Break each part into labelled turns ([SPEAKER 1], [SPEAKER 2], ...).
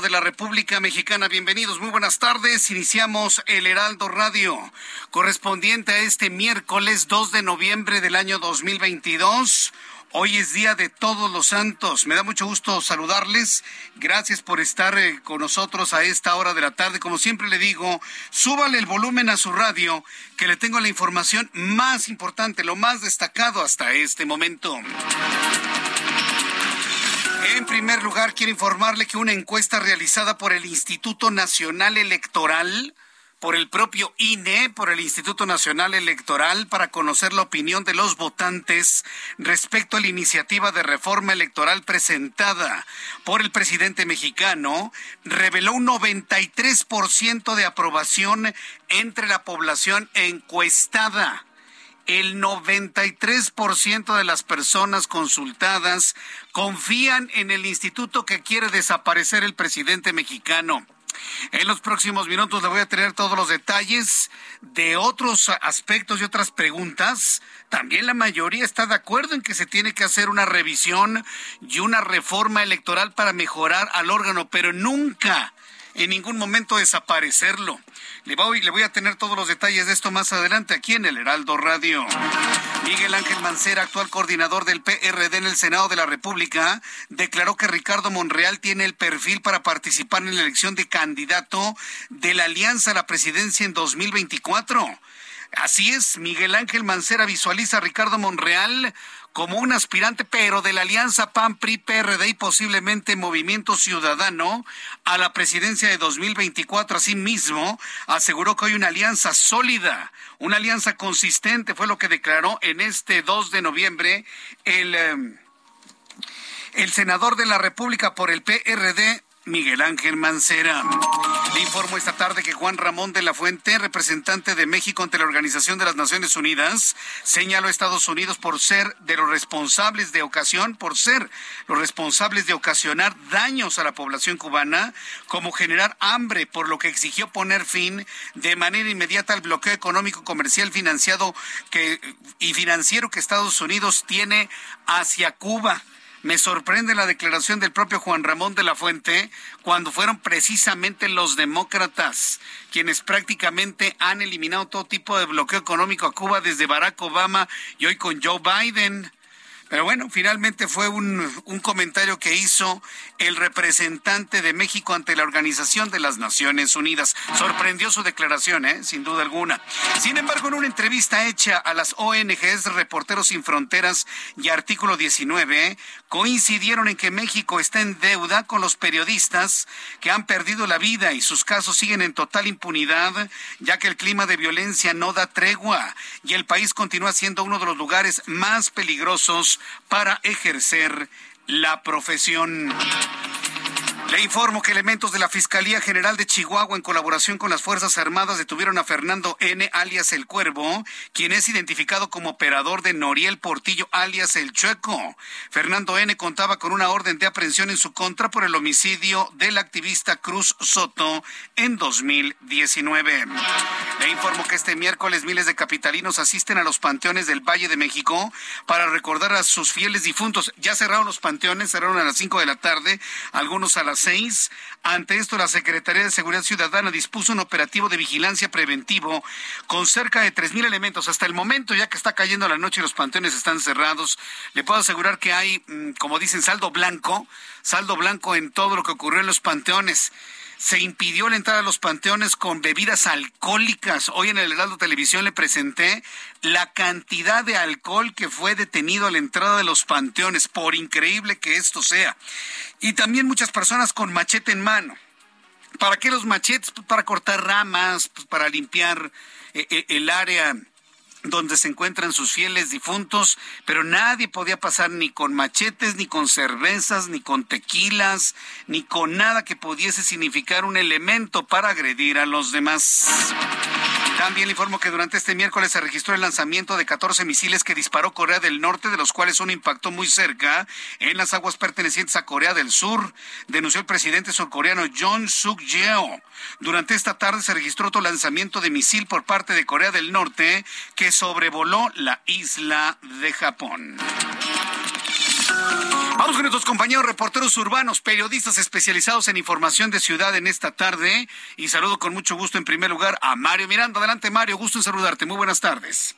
[SPEAKER 1] De la República Mexicana. Bienvenidos, muy buenas tardes. Iniciamos el Heraldo Radio, correspondiente a este miércoles 2 de noviembre del año 2022. Hoy es Día de Todos los Santos. Me da mucho gusto saludarles. Gracias por estar eh, con nosotros a esta hora de la tarde. Como siempre le digo, súbale el volumen a su radio, que le tengo la información más importante, lo más destacado hasta este momento. En primer lugar, quiero informarle que una encuesta realizada por el Instituto Nacional Electoral, por el propio INE, por el Instituto Nacional Electoral, para conocer la opinión de los votantes respecto a la iniciativa de reforma electoral presentada por el presidente mexicano, reveló un 93% de aprobación entre la población encuestada el 93% de las personas consultadas confían en el instituto que quiere desaparecer el presidente mexicano. En los próximos minutos le voy a tener todos los detalles de otros aspectos y otras preguntas. También la mayoría está de acuerdo en que se tiene que hacer una revisión y una reforma electoral para mejorar al órgano, pero nunca en ningún momento desaparecerlo. Le voy, le voy a tener todos los detalles de esto más adelante aquí en el Heraldo Radio. Miguel Ángel Mancera, actual coordinador del PRD en el Senado de la República, declaró que Ricardo Monreal tiene el perfil para participar en la elección de candidato de la Alianza a la Presidencia en 2024. Así es, Miguel Ángel Mancera visualiza a Ricardo Monreal como un aspirante, pero de la alianza PAN-PRI-PRD y posiblemente Movimiento Ciudadano a la presidencia de 2024. Asimismo, aseguró que hay una alianza sólida, una alianza consistente, fue lo que declaró en este 2 de noviembre el, eh, el senador de la República por el PRD, Miguel Ángel Mancera. Le informo esta tarde que Juan Ramón de la Fuente, representante de México ante la Organización de las Naciones Unidas, señaló a Estados Unidos por ser de los responsables de ocasión, por ser los responsables de ocasionar daños a la población cubana, como generar hambre, por lo que exigió poner fin de manera inmediata al bloqueo económico, comercial, financiado que, y financiero que Estados Unidos tiene hacia Cuba. Me sorprende la declaración del propio Juan Ramón de la Fuente cuando fueron precisamente los demócratas quienes prácticamente han eliminado todo tipo de bloqueo económico a Cuba desde Barack Obama y hoy con Joe Biden. Pero bueno, finalmente fue un, un, comentario que hizo el representante de México ante la Organización de las Naciones Unidas. Sorprendió su declaración, ¿eh? sin duda alguna. Sin embargo, en una entrevista hecha a las ONGs Reporteros Sin Fronteras y Artículo 19, coincidieron en que México está en deuda con los periodistas que han perdido la vida y sus casos siguen en total impunidad, ya que el clima de violencia no da tregua y el país continúa siendo uno de los lugares más peligrosos para ejercer la profesión. Le informo que elementos de la Fiscalía General de Chihuahua, en colaboración con las Fuerzas Armadas, detuvieron a Fernando N., alias El Cuervo, quien es identificado como operador de Noriel Portillo, alias El Chueco. Fernando N. contaba con una orden de aprehensión en su contra por el homicidio del activista Cruz Soto en 2019. Le informo que este miércoles miles de capitalinos asisten a los panteones del Valle de México para recordar a sus fieles difuntos. Ya cerraron los panteones, cerraron a las 5 de la tarde, algunos a las seis. Ante esto, la Secretaría de Seguridad Ciudadana dispuso un operativo de vigilancia preventivo con cerca de tres mil elementos. Hasta el momento, ya que está cayendo la noche y los panteones están cerrados, le puedo asegurar que hay, mm, como dicen, saldo blanco, saldo blanco en todo lo que ocurrió en los panteones se impidió la entrada a los panteones con bebidas alcohólicas. Hoy en el Heraldo Televisión le presenté la cantidad de alcohol que fue detenido a la entrada de los panteones, por increíble que esto sea. Y también muchas personas con machete en mano. ¿Para qué los machetes? Pues para cortar ramas, pues para limpiar eh, eh, el área donde se encuentran sus fieles difuntos, pero nadie podía pasar ni con machetes, ni con cervezas, ni con tequilas, ni con nada que pudiese significar un elemento para agredir a los demás. También le informo que durante este miércoles se registró el lanzamiento de 14 misiles que disparó Corea del Norte, de los cuales uno impactó muy cerca en las aguas pertenecientes a Corea del Sur, denunció el presidente surcoreano John Suk Yeol. Durante esta tarde se registró otro lanzamiento de misil por parte de Corea del Norte que sobrevoló la isla de Japón. Vamos con nuestros compañeros reporteros urbanos, periodistas especializados en información de ciudad en esta tarde. Y saludo con mucho gusto en primer lugar a Mario Miranda. Adelante, Mario, gusto en saludarte. Muy buenas tardes.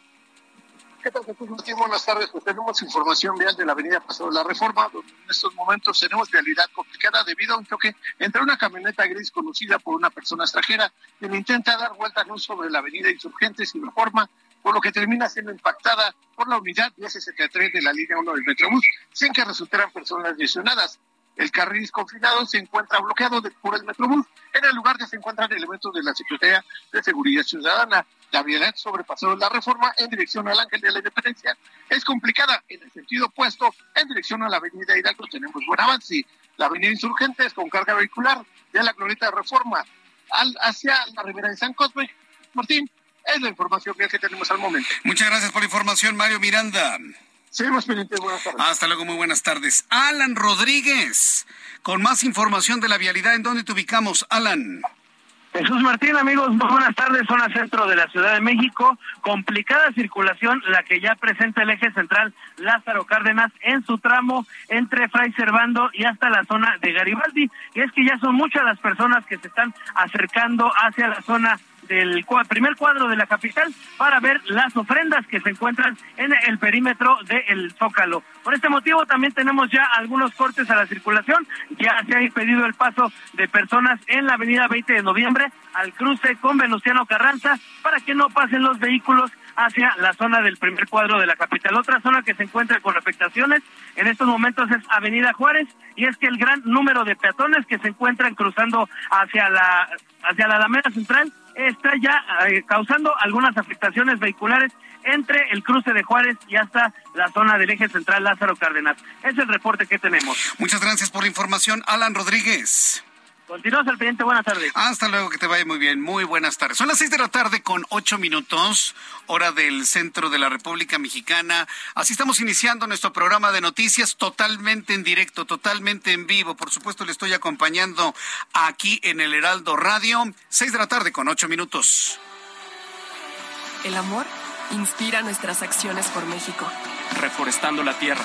[SPEAKER 2] ¿Qué tal, Jesús Buenas tardes. Pues tenemos información vial de la avenida Paseo de la Reforma, donde en estos momentos tenemos realidad complicada debido a un choque entre una camioneta gris conducida por una persona extranjera quien intenta dar vuelta no sobre la avenida Insurgentes y Reforma, por lo que termina siendo impactada por la unidad 1063 de la línea 1 del Metrobús, sin que resultaran personas lesionadas. El carril confinado se encuentra bloqueado por el Metrobús. En el lugar ya se encuentran elementos de la Secretaría de Seguridad Ciudadana. La vialidad sobrepasó la reforma en dirección al Ángel de la Independencia. Es complicada en el sentido opuesto, en dirección a la Avenida Hidalgo tenemos buen avance. La Avenida Insurgentes con carga vehicular de la Glorieta de Reforma al, hacia la Ribera de San Cosme. Martín, es la información que tenemos al momento.
[SPEAKER 1] Muchas gracias por la información, Mario Miranda.
[SPEAKER 2] Seguimos pendientes. Buenas tardes.
[SPEAKER 1] Hasta luego, muy buenas tardes. Alan Rodríguez, con más información de la vialidad. ¿En dónde te ubicamos, Alan?
[SPEAKER 3] Jesús Martín, amigos, muy buenas tardes. Zona centro de la Ciudad de México. Complicada circulación, la que ya presenta el eje central Lázaro Cárdenas en su tramo entre Fray Servando y hasta la zona de Garibaldi. Y es que ya son muchas las personas que se están acercando hacia la zona del primer cuadro de la capital para ver las ofrendas que se encuentran en el perímetro del Zócalo. Por este motivo también tenemos ya algunos cortes a la circulación, ya se ha impedido el paso de personas en la avenida 20 de noviembre al cruce con Venustiano Carranza para que no pasen los vehículos hacia la zona del primer cuadro de la capital. Otra zona que se encuentra con afectaciones en estos momentos es Avenida Juárez y es que el gran número de peatones que se encuentran cruzando hacia la hacia la Alameda Central está ya eh, causando algunas afectaciones vehiculares entre el cruce de Juárez y hasta la zona del eje central Lázaro Cárdenas. Es el reporte que tenemos.
[SPEAKER 1] Muchas gracias por la información, Alan Rodríguez.
[SPEAKER 3] Continuamos al pendiente, buenas tardes.
[SPEAKER 1] Hasta luego, que te vaya muy bien. Muy buenas tardes. Son las seis de la tarde con ocho minutos, hora del centro de la República Mexicana. Así estamos iniciando nuestro programa de noticias totalmente en directo, totalmente en vivo. Por supuesto, le estoy acompañando aquí en el Heraldo Radio. Seis de la tarde con ocho minutos.
[SPEAKER 4] El amor inspira nuestras acciones por México.
[SPEAKER 5] Reforestando la tierra,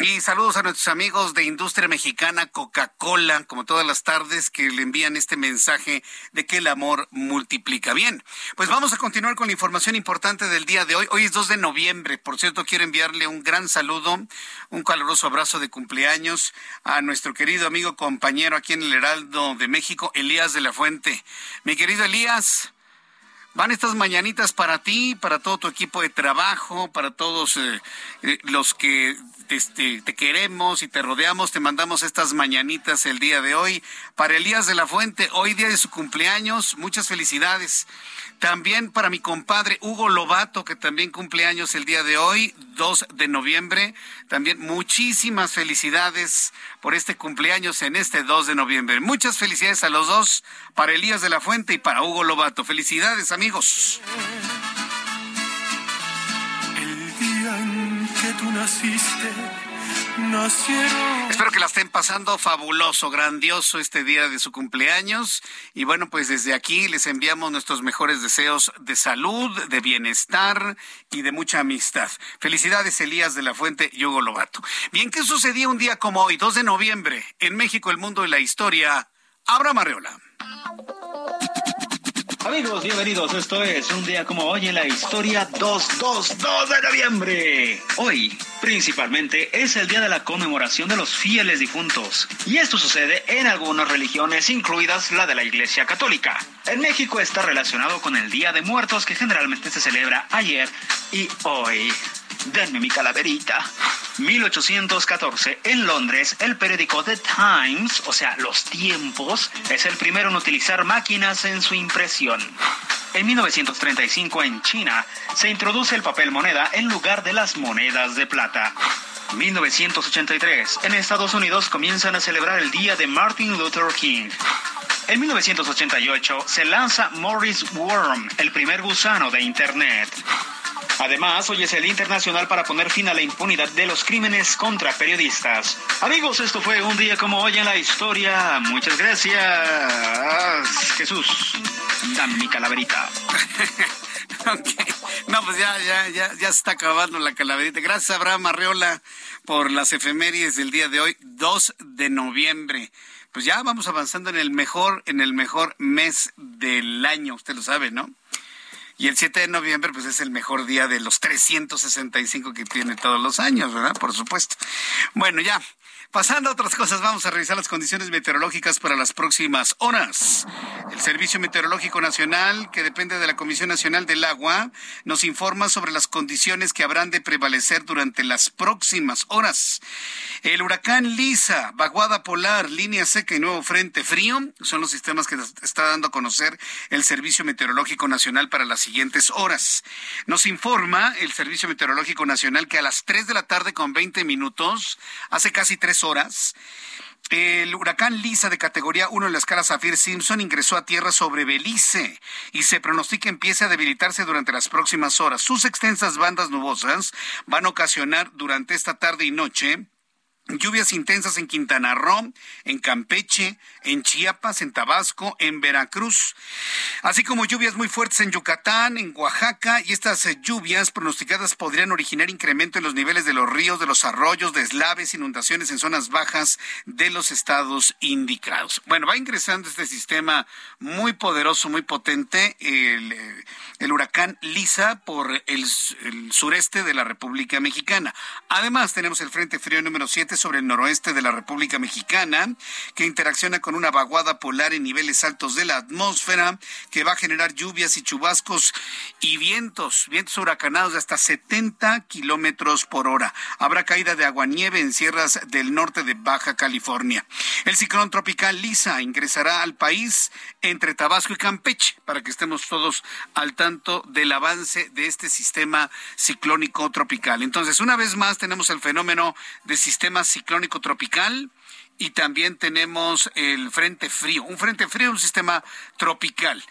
[SPEAKER 1] Y saludos a nuestros amigos de Industria Mexicana Coca-Cola, como todas las tardes, que le envían este mensaje de que el amor multiplica. Bien, pues vamos a continuar con la información importante del día de hoy. Hoy es 2 de noviembre. Por cierto, quiero enviarle un gran saludo, un caluroso abrazo de cumpleaños a nuestro querido amigo compañero aquí en el Heraldo de México, Elías de la Fuente. Mi querido Elías, Van estas mañanitas para ti, para todo tu equipo de trabajo, para todos eh, eh, los que este, te queremos y te rodeamos, te mandamos estas mañanitas el día de hoy. Para Elías de la Fuente, hoy día de su cumpleaños, muchas felicidades. También para mi compadre Hugo Lobato, que también cumple años el día de hoy, 2 de noviembre. También muchísimas felicidades por este cumpleaños en este 2 de noviembre. Muchas felicidades a los dos, para Elías de la Fuente y para Hugo Lobato. Felicidades, amigos.
[SPEAKER 6] Tú naciste
[SPEAKER 1] Espero que la estén pasando fabuloso, grandioso este día de su cumpleaños. Y bueno, pues desde aquí les enviamos nuestros mejores deseos de salud, de bienestar y de mucha amistad. Felicidades, Elías de la Fuente y Hugo Lobato. Bien, ¿qué sucedía un día como hoy, 2 de noviembre, en México, el mundo y la historia? Abra Marreola.
[SPEAKER 7] Amigos, bienvenidos. Esto es un día como hoy en la historia 222 de noviembre. Hoy, principalmente, es el día de la conmemoración de los fieles difuntos. Y esto sucede en algunas religiones, incluidas la de la Iglesia Católica. En México está relacionado con el Día de Muertos que generalmente se celebra ayer y hoy. Denme mi calaverita. 1814, en Londres, el periódico The Times, o sea, Los Tiempos, es el primero en utilizar máquinas en su impresión. En 1935, en China, se introduce el papel moneda en lugar de las monedas de plata. 1983, en Estados Unidos comienzan a celebrar el Día de Martin Luther King. En 1988 se lanza Morris Worm, el primer gusano de Internet. Además, hoy es el internacional para poner fin a la impunidad de los crímenes contra periodistas. Amigos, esto fue un día como hoy en la historia. Muchas gracias. Jesús, dame mi calaverita.
[SPEAKER 1] No, pues ya, ya, ya, ya se está acabando la calaverita. Gracias, Abraham Arreola, por las efemérides del día de hoy, 2 de noviembre. Pues ya vamos avanzando en el mejor, en el mejor mes del año, usted lo sabe, ¿no? Y el 7 de noviembre, pues es el mejor día de los 365 que tiene todos los años, ¿verdad? Por supuesto. Bueno, ya. Pasando a otras cosas, vamos a revisar las condiciones meteorológicas para las próximas horas. El Servicio Meteorológico Nacional, que depende de la Comisión Nacional del Agua, nos informa sobre las condiciones que habrán de prevalecer durante las próximas horas. El huracán Lisa, vaguada polar, línea seca y nuevo frente frío son los sistemas que está dando a conocer el Servicio Meteorológico Nacional para las siguientes horas. Nos informa el Servicio Meteorológico Nacional que a las 3 de la tarde con 20 minutos, hace casi tres horas, el huracán Lisa de categoría 1 en la escala Zafir Simpson ingresó a tierra sobre Belice y se pronostica empiece a debilitarse durante las próximas horas. Sus extensas bandas nubosas van a ocasionar durante esta tarde y noche Lluvias intensas en Quintana Roo, en Campeche, en Chiapas, en Tabasco, en Veracruz, así como lluvias muy fuertes en Yucatán, en Oaxaca, y estas eh, lluvias pronosticadas podrían originar incremento en los niveles de los ríos, de los arroyos, deslaves, inundaciones en zonas bajas de los estados indicados. Bueno, va ingresando este sistema muy poderoso, muy potente, el, eh, huracán Lisa por el, el sureste de la República Mexicana. Además, tenemos el Frente Frío número 7 sobre el noroeste de la República Mexicana, que interacciona con una vaguada polar en niveles altos de la atmósfera, que va a generar lluvias y chubascos y vientos, vientos huracanados de hasta 70 kilómetros por hora. Habrá caída de agua-nieve en sierras del norte de Baja California. El ciclón tropical Lisa ingresará al país entre Tabasco y Campeche, para que estemos todos al tanto del avance de este sistema ciclónico tropical. Entonces, una vez más, tenemos el fenómeno de sistemas ciclónico tropical y también tenemos el frente frío. Un frente frío, un sistema tropical.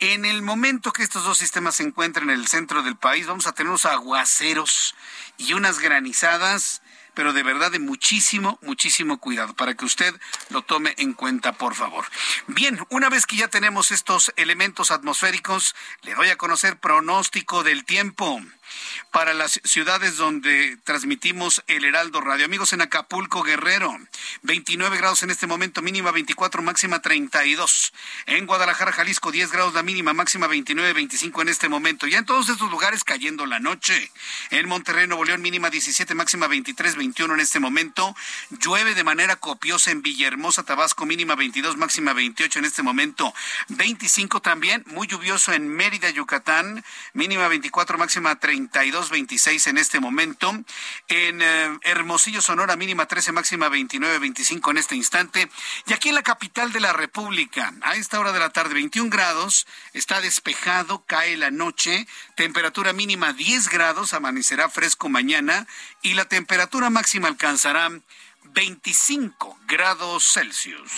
[SPEAKER 1] En el momento que estos dos sistemas se encuentren en el centro del país, vamos a tener unos aguaceros y unas granizadas, pero de verdad de muchísimo, muchísimo cuidado, para que usted lo tome en cuenta, por favor. Bien, una vez que ya tenemos estos elementos atmosféricos, le doy a conocer pronóstico del tiempo para las ciudades donde transmitimos el Heraldo Radio. Amigos en Acapulco, Guerrero, 29 grados en este momento, mínima 24, máxima 32. En Guadalajara, Jalisco, 10 grados la mínima, máxima 29, 25 en este momento. Ya en todos estos lugares cayendo la noche. En Monterrey, Nuevo León, mínima 17, máxima 23, 21 en este momento. Llueve de manera copiosa en Villahermosa, Tabasco, mínima 22, máxima 20 28 en este momento 25 también, muy lluvioso en Mérida, Yucatán, mínima 24, máxima 32, 26 en este momento. En eh, Hermosillo, Sonora, mínima 13, máxima 29, 25 en este instante. Y aquí en la capital de la República, a esta hora de la tarde, 21 grados, está despejado, cae la noche, temperatura mínima 10 grados, amanecerá fresco mañana y la temperatura máxima alcanzará 25 grados Celsius.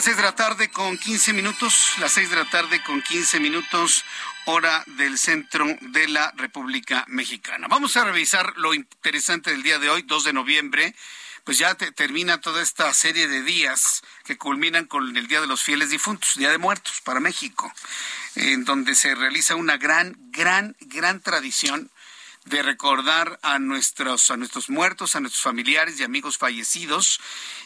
[SPEAKER 1] Las 6 de la tarde con 15 minutos, las 6 de la tarde con 15 minutos, hora del centro de la República Mexicana. Vamos a revisar lo interesante del día de hoy, 2 de noviembre pues ya termina toda esta serie de días que culminan con el Día de los Fieles Difuntos, Día de Muertos para México, en donde se realiza una gran, gran, gran tradición de recordar a nuestros, a nuestros muertos, a nuestros familiares y amigos fallecidos,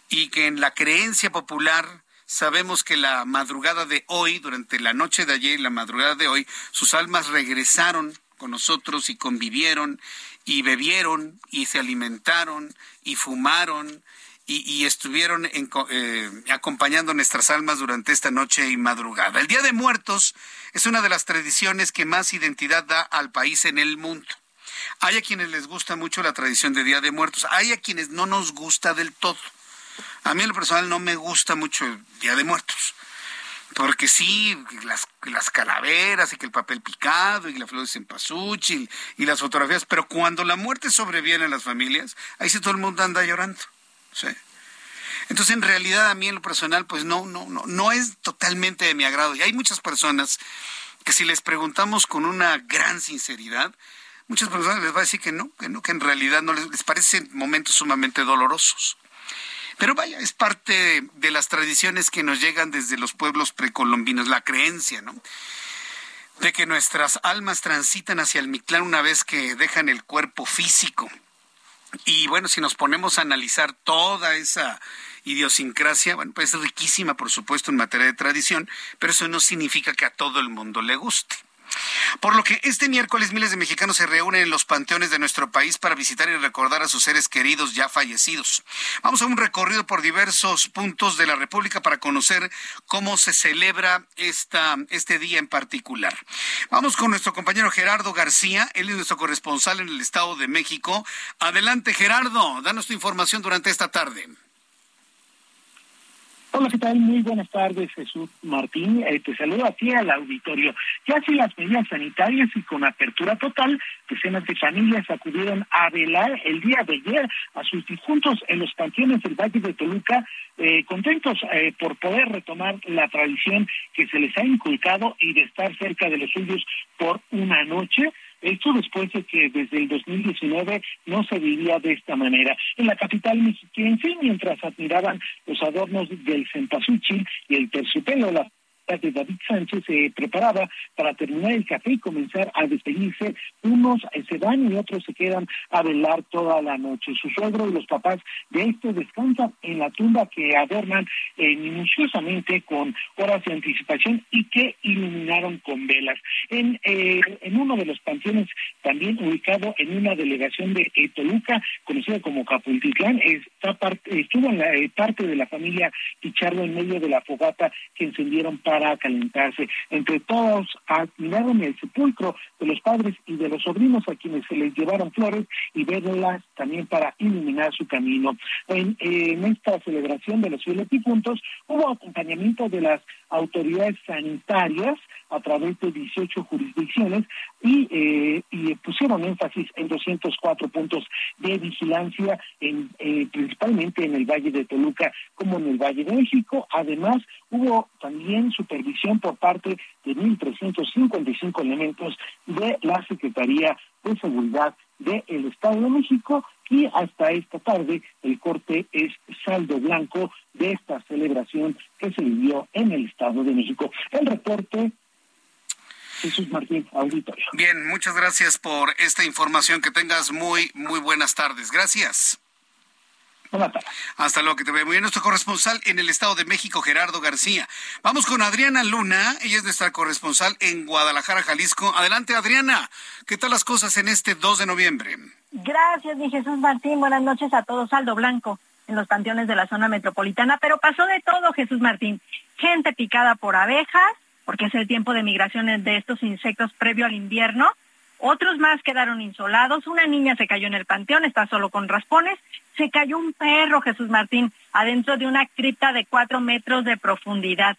[SPEAKER 1] y que en la creencia popular sabemos que la madrugada de hoy, durante la noche de ayer y la madrugada de hoy, sus almas regresaron con nosotros y convivieron y bebieron y se alimentaron y fumaron y, estuvieron eh, acompañando nuestras almas durante esta noche y madrugada. El Día de Muertos es una de las tradiciones que más identidad da al país en el mundo. Hay a quienes les gusta mucho la tradición de Día de Muertos, hay a quienes no nos gusta del todo. A mí en lo personal no me gusta mucho el Día de Muertos porque sí, las, las calaveras y que el papel picado y la flor de cempasúchil y las fotografías, pero cuando la muerte sobreviene a las familias, ahí sí todo el mundo anda llorando. Entonces, en realidad, a mí en lo personal, pues no, no, no, no es totalmente de mi agrado. Y hay muchas personas que si les preguntamos con una gran sinceridad, muchas personas les va a decir que no, que no, que en realidad no les, les parecen momentos sumamente dolorosos. Pero vaya, es parte de las tradiciones que nos llegan desde los pueblos precolombinos, la creencia, ¿no? De que nuestras almas transitan hacia el Mictlán una vez que dejan el cuerpo físico. Y bueno, si nos ponemos a analizar toda esa idiosincrasia, bueno, pues es riquísima, por supuesto, en materia de tradición, pero eso no significa que a todo el mundo le guste. Por lo que este miércoles miles de mexicanos se reúnen en los panteones de nuestro país para visitar y recordar a sus seres queridos ya fallecidos. Vamos a un recorrido por diversos puntos de la República para conocer cómo se celebra esta, este día en particular. Vamos con nuestro compañero Gerardo García, él es nuestro corresponsal en el Estado de México. Adelante Gerardo, danos tu información durante esta tarde.
[SPEAKER 8] Hola, ¿qué tal? Muy buenas tardes, Jesús Martín. Eh, te saludo aquí al auditorio. Ya sin las medidas sanitarias y con apertura total, decenas de familias acudieron a velar el día de ayer a sus difuntos en los panteones del Valle de Toluca, eh, contentos eh, por poder retomar la tradición que se les ha inculcado y de estar cerca de los suyos por una noche. Esto después de que desde el 2019 no se vivía de esta manera. En la capital mexiquense, mientras admiraban los adornos del cempasúchil y el terciopelo, la de David Sánchez se preparaba para terminar el café y comenzar a despedirse. Unos se van y otros se quedan a velar toda la noche. Su suegro y los papás de estos descansan en la tumba que adornan eh, minuciosamente con horas de anticipación y que iluminaron con velas. En, eh, en uno de los panteones, también ubicado en una delegación de Toluca, conocida como Capultitlán, está parte, estuvo en la eh, parte de la familia Pichardo en medio de la fogata que encendieron para para calentarse. Entre todos admiraron el sepulcro de los padres y de los sobrinos a quienes se les llevaron flores y verlas también para iluminar su camino. En, esta celebración de los fieles difuntos hubo acompañamiento de las autoridades sanitarias a través de 18 jurisdicciones y, eh, y pusieron énfasis en 204 puntos de vigilancia, en, eh, principalmente en el Valle de Toluca como en el Valle de México. Además, hubo también supervisión por parte de 1.355 elementos de la Secretaría de Seguridad del Estado de México y hasta esta tarde el corte es saldo blanco de esta celebración que se vivió en el Estado de México. El reporte Jesús Martín, auditorio.
[SPEAKER 1] Bien, muchas gracias por esta información. Que tengas muy, muy buenas tardes. Gracias. Hasta luego, que te vea muy bien. Nuestro corresponsal en el Estado de México, Gerardo García. Vamos con Adriana Luna. Ella es nuestra corresponsal en Guadalajara, Jalisco. Adelante, Adriana. ¿Qué tal las cosas en este 2 de noviembre?
[SPEAKER 9] Gracias, mi Jesús Martín. Buenas noches a todos. Saldo Blanco en los panteones de la zona metropolitana, pero pasó de todo, Jesús Martín. Gente picada por abejas, porque es el tiempo de migraciones de estos insectos previo al invierno. Otros más quedaron insolados. Una niña se cayó en el panteón, está solo con raspones. Se cayó un perro, Jesús Martín, adentro de una cripta de cuatro metros de profundidad.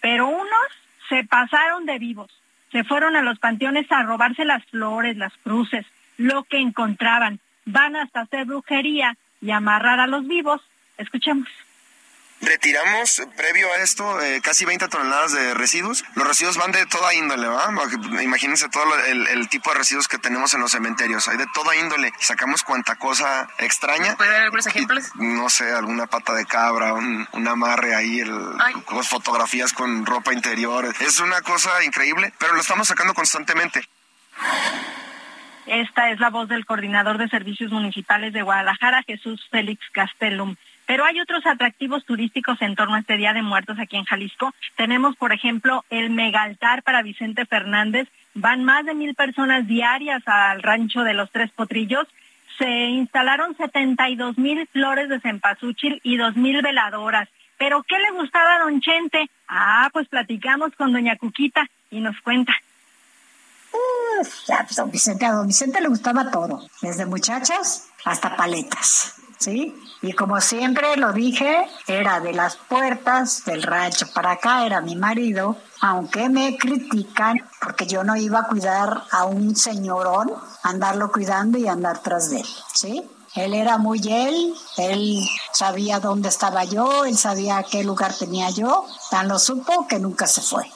[SPEAKER 9] Pero unos se pasaron de vivos. Se fueron a los panteones a robarse las flores, las cruces, lo que encontraban. Van hasta hacer brujería y amarrar a los vivos. Escuchemos.
[SPEAKER 10] Retiramos, previo a esto, eh, casi 20 toneladas de residuos. Los residuos van de toda índole, ¿va? Imagínense todo el, tipo de residuos que tenemos en los cementerios. Hay de toda índole. Sacamos cuanta cosa extraña.
[SPEAKER 4] ¿Puede haber algunos ejemplos?
[SPEAKER 10] no sé, alguna pata de cabra, un, amarre ahí, el, fotografías con ropa interior. Es una cosa increíble, pero lo estamos sacando constantemente.
[SPEAKER 9] Esta es la voz del coordinador de servicios municipales de Guadalajara, Jesús Félix Castellum. Pero hay otros atractivos turísticos en torno a este Día de Muertos aquí en Jalisco. Tenemos, por ejemplo, el megaltar para Vicente Fernández. Van más de mil personas diarias al rancho de los Tres Potrillos. Se instalaron 72 mil flores de cempasúchil y dos mil veladoras. ¿Pero qué le gustaba a don Chente? Ah, pues platicamos con doña Cuquita y nos cuenta.
[SPEAKER 11] Don Vicente, a don Vicente le gustaba todo, desde muchachas hasta paletas. ¿sí? Y como siempre lo dije, era de las puertas del rancho para acá, era mi marido, aunque me critican porque yo no iba a cuidar a un señorón, andarlo cuidando y andar tras de él, ¿sí? Él era muy él, él sabía dónde estaba yo, él sabía qué lugar tenía yo, tan lo supo que nunca se fue.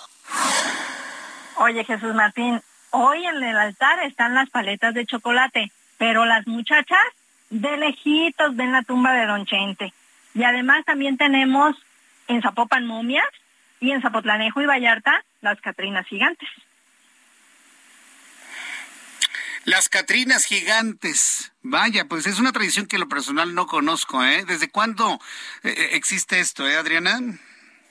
[SPEAKER 9] Oye Jesús Martín, hoy en el altar están las paletas de chocolate, pero las muchachas de lejitos ven la tumba de Don Chente. Y además también tenemos en Zapopan momias y en Zapotlanejo y Vallarta las Catrinas gigantes.
[SPEAKER 1] Las Catrinas gigantes. Vaya, pues es una tradición que lo personal no conozco, ¿eh? ¿Desde cuándo eh, eh, existe esto, eh, Adriana?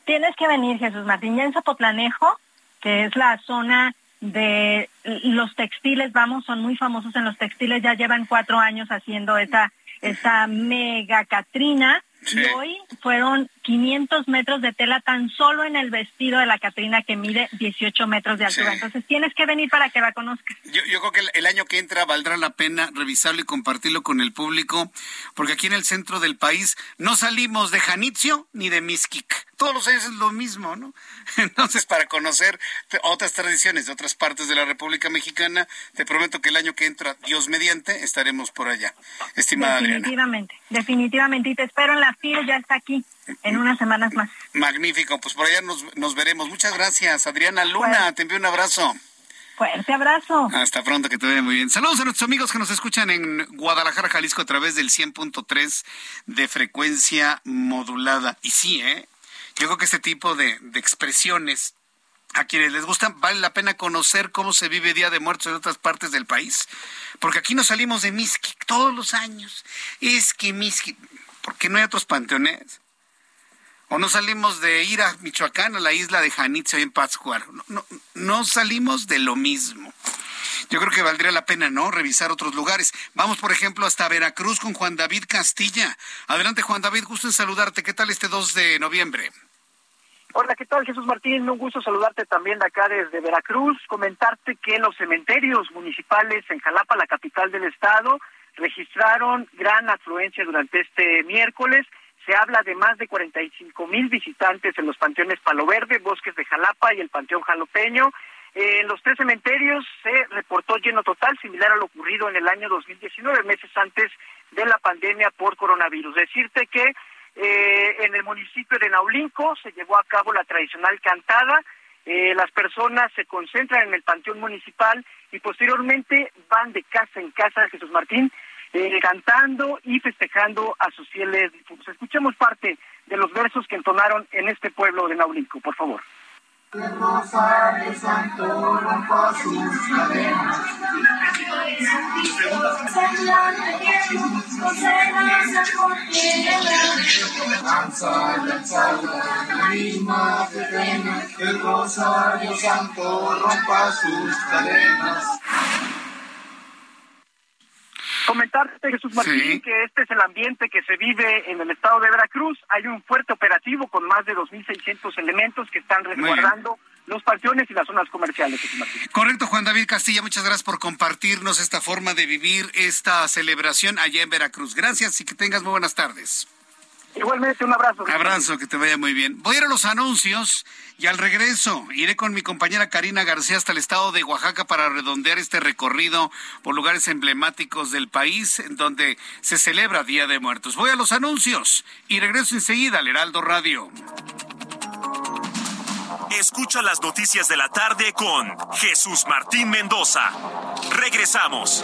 [SPEAKER 9] Tienes que venir, Jesús Martín. Ya en Zapotlanejo, que es la zona de los textiles, vamos, son muy famosos en los textiles, ya llevan cuatro años haciendo esa, esa mega Catrina. Y hoy fueron 500 metros de tela tan solo en el vestido de la Catrina que mide 18 metros de altura. Entonces tienes que venir para que la conozcas.
[SPEAKER 1] Yo, yo creo que el, año que entra valdrá la pena revisarlo y compartirlo con el público, porque aquí en el centro del país no salimos de Janitzio ni de Miskik todos los años es lo mismo, ¿no? Entonces, para conocer otras tradiciones de otras partes de la República Mexicana, te prometo que el año que entra, Dios mediante, estaremos por allá. Estimada
[SPEAKER 9] definitivamente, Definitivamente, y te espero en la fila, ya está aquí en unas semanas más.
[SPEAKER 1] Magnífico, pues por allá nos, veremos. Muchas gracias, Adriana Luna, te envío un abrazo.
[SPEAKER 9] Fuerte abrazo.
[SPEAKER 1] Hasta pronto, que te vaya muy bien. Saludos a nuestros amigos que nos escuchan en Guadalajara, Jalisco, a través del 100.3 de frecuencia modulada. Y sí, ¿eh? Yo creo que este tipo de, expresiones a quienes les gustan, vale la pena conocer cómo se vive Día de Muertos en otras partes del país. Porque aquí no salimos de Miski todos los años. Es que Miski, ¿por qué no hay otros panteones? O no salimos de ir a Michoacán, a la isla de Janitzio en Pátzcuaro. No, no, no salimos de lo mismo. Yo creo que valdría la pena, ¿no? Revisar otros lugares. Vamos, por ejemplo, hasta Veracruz con Juan David Castilla. Adelante, Juan David, gusto en saludarte. ¿Qué tal este 2 de noviembre?
[SPEAKER 12] Hola, ¿qué tal Jesús Martín? Un gusto saludarte también de acá desde Veracruz. Comentarte que los cementerios municipales en Jalapa, la capital del estado, registraron gran afluencia durante este miércoles. Se habla de más de 45 mil visitantes en los panteones Palo Verde, Bosques de Jalapa y el Panteón Jalopeño. En los tres cementerios se reportó lleno total, similar a lo ocurrido en el año 2019, meses antes de la pandemia por coronavirus. Decirte que eh, en el municipio de Naulinco se llevó a cabo la tradicional cantada. Eh, las personas se concentran en el panteón municipal y posteriormente van de casa en casa, Jesús Martín, eh, cantando y festejando a sus fieles difuntos. Escuchemos parte de los versos que entonaron en este pueblo de Naulinco, por favor.
[SPEAKER 13] El rosario santo rompa sus cadenas, el Rosario Santo rompa sus cadenas.
[SPEAKER 12] Comentarte, Jesús Martín, que este es el ambiente que se vive en el estado de Veracruz. Hay un fuerte operativo con más de 2.600 elementos que están resguardando los panteones y las zonas comerciales. Jesús Martín.
[SPEAKER 1] Correcto, Juan David Castilla, muchas gracias por compartirnos esta forma de vivir esta celebración allá en Veracruz. Gracias y que tengas muy buenas tardes.
[SPEAKER 12] Igualmente, un abrazo.
[SPEAKER 1] Abrazo, que te vaya muy bien. Voy a ir a los anuncios y al regreso iré con mi compañera Karina García hasta el estado de Oaxaca para redondear este recorrido por lugares emblemáticos del país en donde se celebra Día de Muertos. Voy a los anuncios y regreso enseguida al Heraldo Radio.
[SPEAKER 14] Escucha las noticias de la tarde con Jesús Martín Mendoza. Regresamos.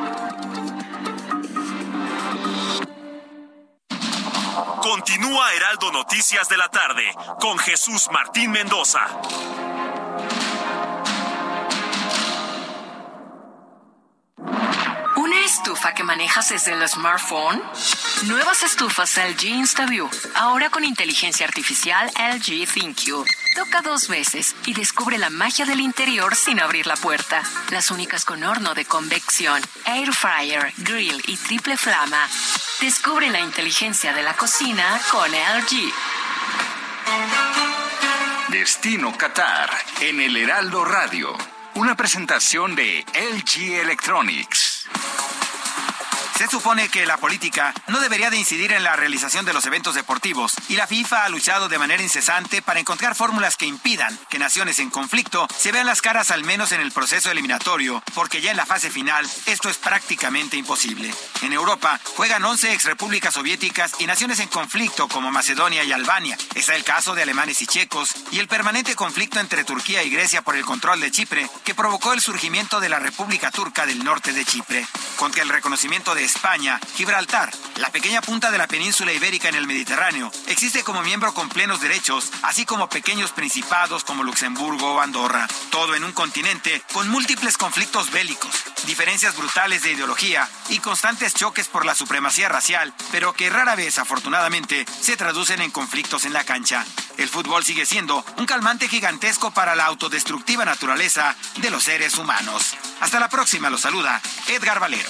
[SPEAKER 14] Continúa Heraldo Noticias de la tarde con Jesús Martín Mendoza.
[SPEAKER 15] ¿Una estufa que manejas desde el smartphone? Nuevas estufas LG InstaView, ahora con inteligencia artificial LG ThinQ. Toca dos veces y descubre la magia del interior sin abrir la puerta. Las únicas con horno de convección, air fryer, grill y triple flama. Descubre la inteligencia de la cocina con LG.
[SPEAKER 16] Destino Qatar en el Heraldo Radio. Una presentación de LG Electronics.
[SPEAKER 17] Se supone que la política no debería de incidir en la realización de los eventos deportivos y la FIFA ha luchado de manera incesante para encontrar fórmulas que impidan que naciones en conflicto se vean las caras al menos en el proceso eliminatorio, porque ya en la fase final esto es prácticamente imposible. En Europa juegan 11 exrepúblicas soviéticas y naciones en conflicto como Macedonia y Albania. Está el caso de alemanes y checos y el permanente conflicto entre Turquía y Grecia por el control de Chipre que provocó el surgimiento de la República Turca del norte de Chipre. Con que el reconocimiento de España, Gibraltar, la pequeña punta de la península ibérica en el Mediterráneo, existe como miembro con plenos derechos, así como pequeños principados como Luxemburgo o Andorra, todo en un continente con múltiples conflictos bélicos, diferencias brutales de ideología y constantes choques por la supremacía racial, pero que rara vez, afortunadamente, se traducen en conflictos en la cancha. El fútbol sigue siendo un calmante gigantesco para la autodestructiva naturaleza de los seres humanos. Hasta la próxima, los saluda Edgar Valero.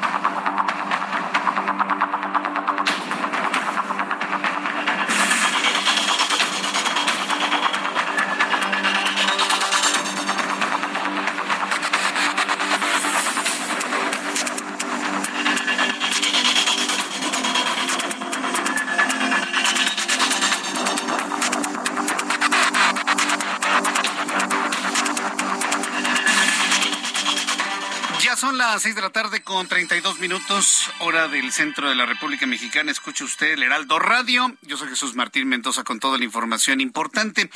[SPEAKER 1] Las seis de la tarde con 32 minutos, hora del centro de la República Mexicana. Escuche usted el Heraldo Radio. Yo soy Jesús Martín Mendoza con toda la información importante.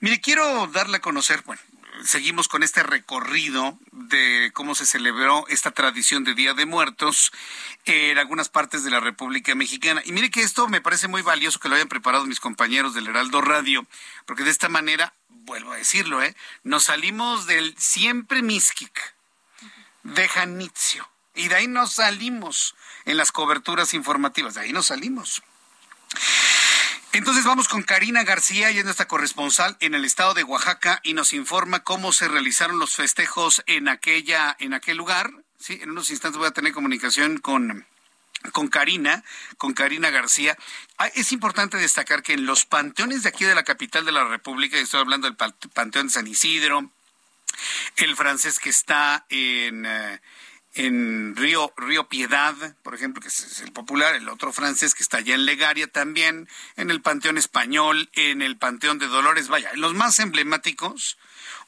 [SPEAKER 1] Mire, quiero darle a conocer, bueno, seguimos con este recorrido de cómo se celebró esta tradición de Día de Muertos en algunas partes de la República Mexicana. Y mire que esto me parece muy valioso que lo hayan preparado mis compañeros del Heraldo Radio, porque de esta manera, vuelvo a decirlo, ¿eh? nos salimos del siempre Miskik de Janitzio. Y de ahí nos salimos en las coberturas informativas, de ahí nos salimos. Entonces vamos con Karina García, ella es nuestra corresponsal en el estado de Oaxaca y nos informa cómo se realizaron los festejos en aquella, en aquel lugar. Sí, en unos instantes voy a tener comunicación con, con Karina, con Karina García. Ah, Es importante destacar que en los panteones de aquí de la capital de la República, estoy hablando del Panteón de San Isidro, el francés que está en, eh, en Río, Río Piedad, por ejemplo, que es el popular, el otro francés que está allá en Legaria también, en el Panteón Español, en el Panteón de Dolores, vaya, los más emblemáticos,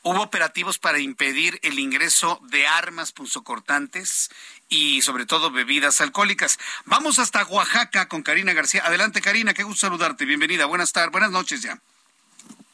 [SPEAKER 1] hubo operativos para impedir el ingreso de armas punzocortantes y sobre todo bebidas alcohólicas. Vamos hasta Oaxaca con Karina García. Adelante Karina, qué gusto saludarte. Bienvenida. Buenas tardes, buenas noches ya.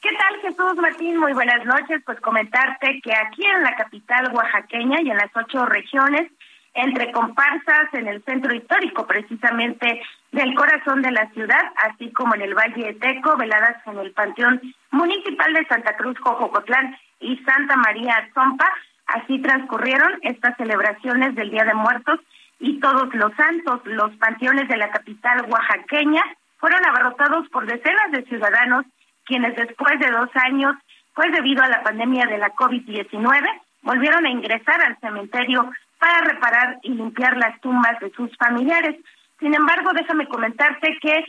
[SPEAKER 18] ¿Qué tal Jesús Martín? Muy buenas noches. Pues comentarte que aquí en la capital oaxaqueña y en las ocho regiones, entre comparsas en el centro histórico precisamente del corazón de la ciudad, así como en el Valle de Teco, veladas en el Panteón Municipal de Santa Cruz, Jojocotlán y Santa María Zompa, así transcurrieron estas celebraciones del Día de Muertos y todos los santos, los panteones de la capital oaxaqueña fueron abarrotados por decenas de ciudadanos quienes después de dos años, pues debido a la pandemia de la COVID-19, volvieron a ingresar al cementerio para reparar y limpiar las tumbas de sus familiares. Sin embargo, déjame comentarte que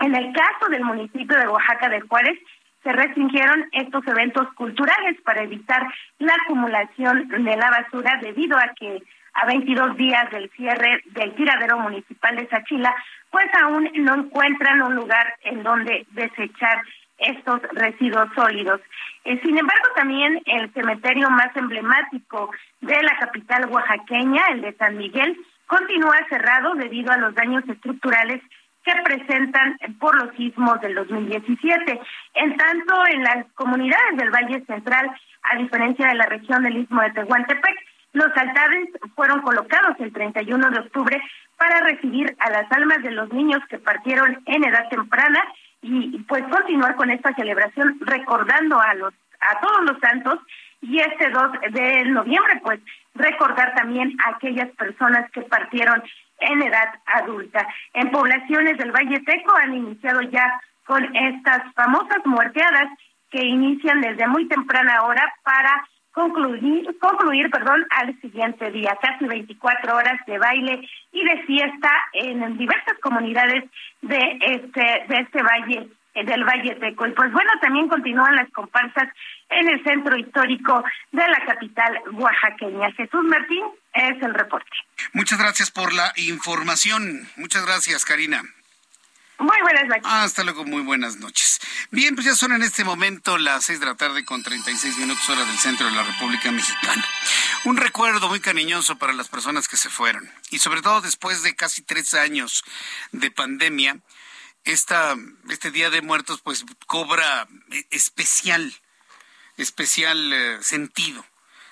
[SPEAKER 18] en el caso del municipio de Oaxaca de Juárez, se restringieron estos eventos culturales para evitar la acumulación de la basura debido a que a 22 días del cierre del tiradero municipal de Sachila, pues aún no encuentran un lugar en donde desechar estos residuos sólidos. Eh, sin embargo, también el cementerio más emblemático de la capital oaxaqueña, el de San Miguel, continúa cerrado debido a los daños estructurales que presentan por los sismos del 2017. En tanto, en las comunidades del Valle Central, a diferencia de la región del Istmo de Tehuantepec, los altares fueron colocados el 31 de octubre para recibir a las almas de los niños que partieron en edad temprana y pues continuar con esta celebración recordando a los a todos los santos y este 2 de noviembre pues recordar también a aquellas personas que partieron en edad adulta. En poblaciones del Valle Teco han iniciado ya con estas famosas muerteadas que inician desde muy temprana hora para concluir, concluir perdón, al siguiente día. Casi 24 horas de baile y de fiesta en diversas comunidades de este, de este valle del Valle Teco. Y pues bueno, también continúan las comparsas en el centro histórico de la capital oaxaqueña. Jesús Martín es el reporte.
[SPEAKER 1] Muchas gracias por la información. Muchas gracias, Karina.
[SPEAKER 18] Muy buenas noches.
[SPEAKER 1] Hasta luego, muy buenas noches. Bien, pues ya son en este momento las seis de la tarde con 36 minutos hora del centro de la República Mexicana. Un recuerdo muy cariñoso para las personas que se fueron. Y sobre todo después de casi tres años de pandemia, esta, este Día de Muertos pues cobra especial, especial eh, sentido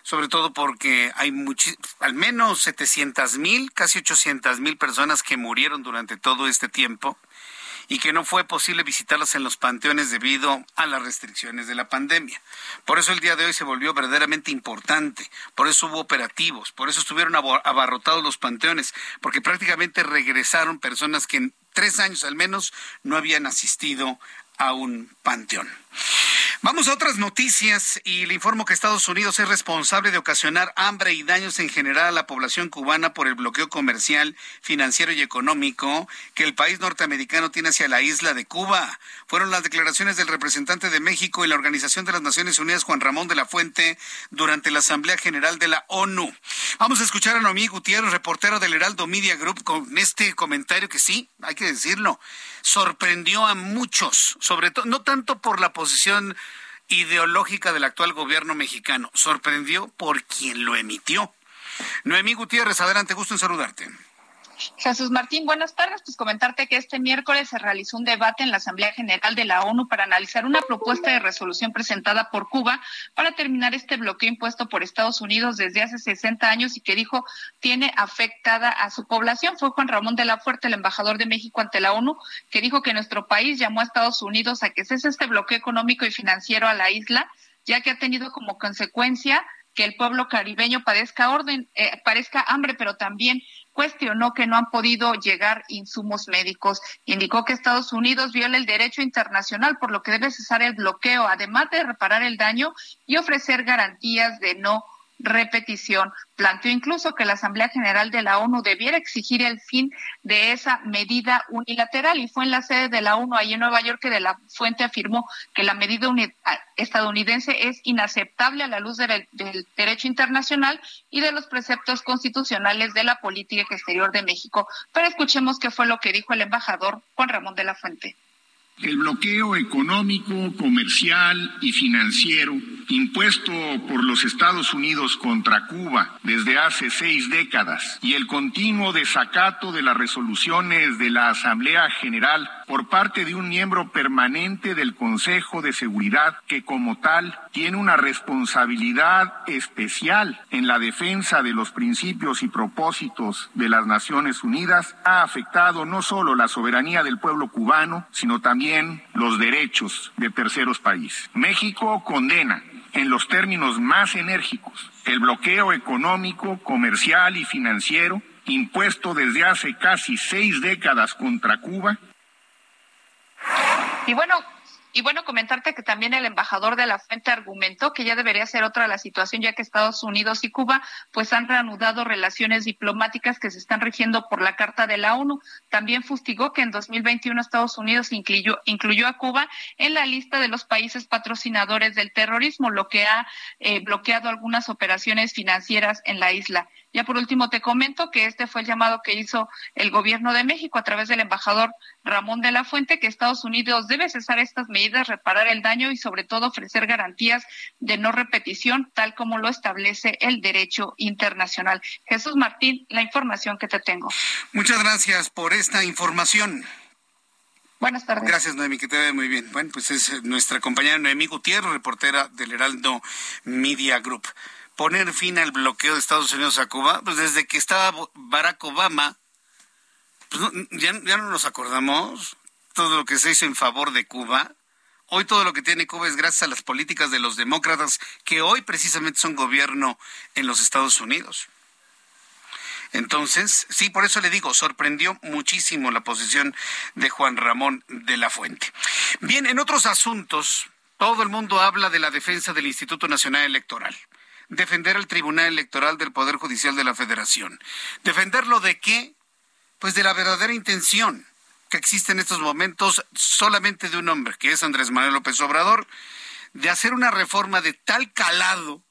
[SPEAKER 1] sobre todo porque hay al menos 700 mil, casi 800 mil personas que murieron durante todo este tiempo y que no fue posible visitarlas en los panteones debido a las restricciones de la pandemia. Por eso el día de hoy se volvió verdaderamente importante, por eso hubo operativos, por eso estuvieron abarrotados los panteones, porque prácticamente regresaron personas que en tres años al menos no habían asistido a un panteón. Vamos a otras noticias y le informo que Estados Unidos es responsable de ocasionar hambre y daños en general a la población cubana por el bloqueo comercial, financiero y económico que el país norteamericano tiene hacia la isla de Cuba. Fueron las declaraciones del representante de México en la Organización de las Naciones Unidas, Juan Ramón de la Fuente, durante la Asamblea General de la ONU. Vamos a escuchar a Noemí Gutiérrez, reportero del Heraldo Media Group, con este comentario que sí, hay que decirlo, sorprendió a muchos, sobre todo, no tanto por la posición ideológica del actual gobierno mexicano. Sorprendió por quien lo emitió. Noemí Gutiérrez, adelante, gusto en saludarte.
[SPEAKER 19] Jesús Martín, buenas tardes. Pues comentarte que este miércoles se realizó un debate en la Asamblea General de la ONU para analizar una propuesta de resolución presentada por Cuba para terminar este bloqueo impuesto por Estados Unidos desde hace 60 años y que dijo tiene afectada a su población. Fue Juan Ramón de la Fuerte, el embajador de México ante la ONU, que dijo que nuestro país llamó a Estados Unidos a que cese este bloqueo económico y financiero a la isla, ya que ha tenido como consecuencia que el pueblo caribeño padezca orden, eh, parezca hambre, pero también cuestionó que no han podido llegar insumos médicos. Indicó que Estados Unidos viola el derecho internacional, por lo que debe cesar el bloqueo, además de reparar el daño y ofrecer garantías de no repetición. Planteó incluso que la Asamblea General de la ONU debiera exigir el fin de esa medida unilateral y fue en la sede de la ONU ahí en Nueva York que de la fuente afirmó que la medida estadounidense es inaceptable a la luz del, del derecho internacional y de los preceptos constitucionales de la política exterior de México. Pero escuchemos qué fue lo que dijo el embajador Juan Ramón de la Fuente.
[SPEAKER 20] El bloqueo económico, comercial y financiero impuesto por los Estados Unidos contra Cuba desde hace seis décadas y el continuo desacato de las resoluciones de la Asamblea General por parte de un miembro permanente del Consejo de Seguridad que como tal tiene una responsabilidad especial en la defensa de los principios y propósitos de las Naciones Unidas ha afectado no solo la soberanía del pueblo cubano, sino también los derechos de terceros países. México condena en los términos más enérgicos el bloqueo económico, comercial y financiero impuesto desde hace casi seis décadas contra Cuba.
[SPEAKER 19] Y bueno, y bueno, comentarte que también el embajador de la fuente argumentó que ya debería ser otra la situación, ya que Estados Unidos y Cuba pues han reanudado relaciones diplomáticas que se están rigiendo por la Carta de la ONU. También fustigó que en 2021 Estados Unidos incluyó, incluyó a Cuba en la lista de los países patrocinadores del terrorismo, lo que ha eh, bloqueado algunas operaciones financieras en la isla. Ya por último te comento que este fue el llamado que hizo el gobierno de México a través del embajador Ramón de la Fuente, que Estados Unidos debe cesar estas medidas, reparar el daño y sobre todo ofrecer garantías de no repetición, tal como lo establece el derecho internacional. Jesús Martín, la información que te tengo.
[SPEAKER 1] Muchas gracias por esta información.
[SPEAKER 19] Buenas tardes.
[SPEAKER 1] Gracias, Noemi, que te ve muy bien. Bueno, pues es nuestra compañera Noemi Gutiérrez, reportera del Heraldo Media Group poner fin al bloqueo de Estados Unidos a Cuba, pues desde que estaba Barack Obama, pues ya, ya no nos acordamos todo lo que se hizo en favor de Cuba. Hoy todo lo que tiene Cuba es gracias a las políticas de los demócratas, que hoy precisamente son gobierno en los Estados Unidos. Entonces, sí, por eso le digo, sorprendió muchísimo la posición de Juan Ramón de la Fuente. Bien, en otros asuntos, todo el mundo habla de la defensa del Instituto Nacional Electoral defender al Tribunal Electoral del Poder Judicial de la Federación. ¿Defenderlo de qué? Pues de la verdadera intención que existe en estos momentos solamente de un hombre, que es Andrés Manuel López Obrador, de hacer una reforma de tal calado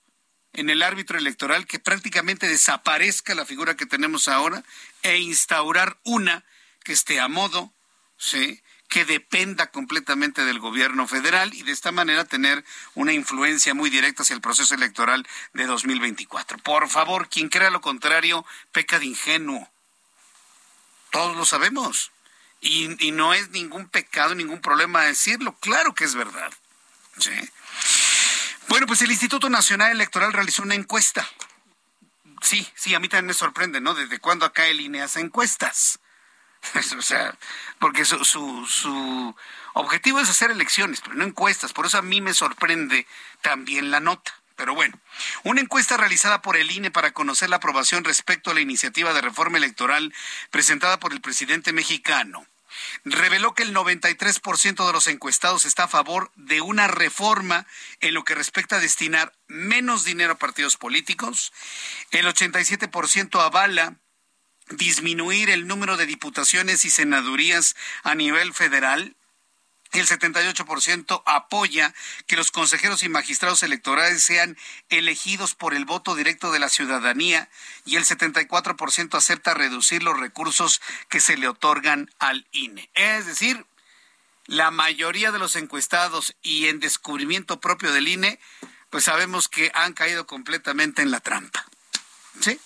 [SPEAKER 1] en el árbitro electoral que prácticamente desaparezca la figura que tenemos ahora e instaurar una que esté a modo, ¿sí? Que dependa completamente del gobierno federal y de esta manera tener una influencia muy directa hacia el proceso electoral de 2024. Por favor, quien crea lo contrario, peca de ingenuo. Todos lo sabemos. Y, no es ningún pecado, ningún problema decirlo. Claro que es verdad. ¿Sí? Bueno, pues el Instituto Nacional Electoral realizó una encuesta. Sí, sí, a mí también me sorprende, ¿no? ¿Desde cuándo acá el INE hace encuestas? o sea, porque su, su, su objetivo es hacer elecciones, pero no encuestas. Por eso a mí me sorprende también la nota. Pero bueno, una encuesta realizada por el INE para conocer la aprobación respecto a la iniciativa de reforma electoral presentada por el presidente mexicano reveló que el 93% de los encuestados está a favor de una reforma en lo que respecta a destinar menos dinero a partidos políticos, el 87% avala disminuir el número de diputaciones y senadurías a nivel federal. El 78% apoya que los consejeros y magistrados electorales sean elegidos por el voto directo de la ciudadanía y el 74% acepta reducir los recursos que se le otorgan al INE. Es decir, la mayoría de los encuestados y en descubrimiento propio del INE, pues sabemos que han caído completamente en la trampa. ¿Sí?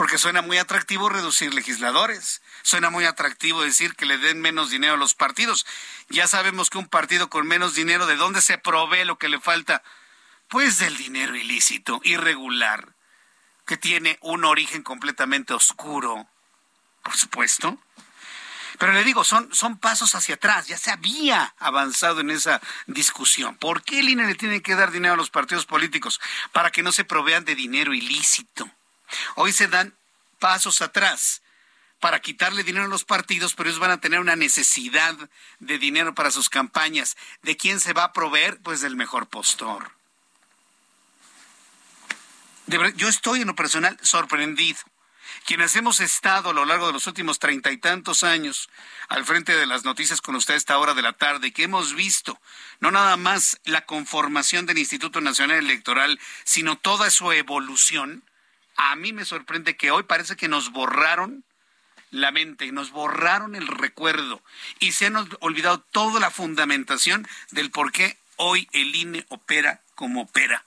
[SPEAKER 1] Porque suena muy atractivo reducir legisladores, suena muy atractivo decir que le den menos dinero a los partidos. Ya sabemos que un partido con menos dinero, ¿de dónde se provee lo que le falta? Pues del dinero ilícito, irregular, que tiene un origen completamente oscuro, por supuesto. Pero le digo, son, son pasos hacia atrás, ya se había avanzado en esa discusión. ¿Por qué el INE le tiene que dar dinero a los partidos políticos? Para que no se provean de dinero ilícito. Hoy se dan pasos atrás para quitarle dinero a los partidos, pero ellos van a tener una necesidad de dinero para sus campañas. ¿De quién se va a proveer? Pues del mejor postor. yo estoy en lo personal sorprendido. Quienes hemos estado a lo largo de los últimos treinta y tantos años al frente de las noticias con usted a esta hora de la tarde, que hemos visto no nada más la conformación del Instituto Nacional Electoral, sino toda su evolución, a mí me sorprende que hoy parece que nos borraron la mente nos borraron el recuerdo y se han olvidado toda la fundamentación del por qué hoy el INE opera como opera.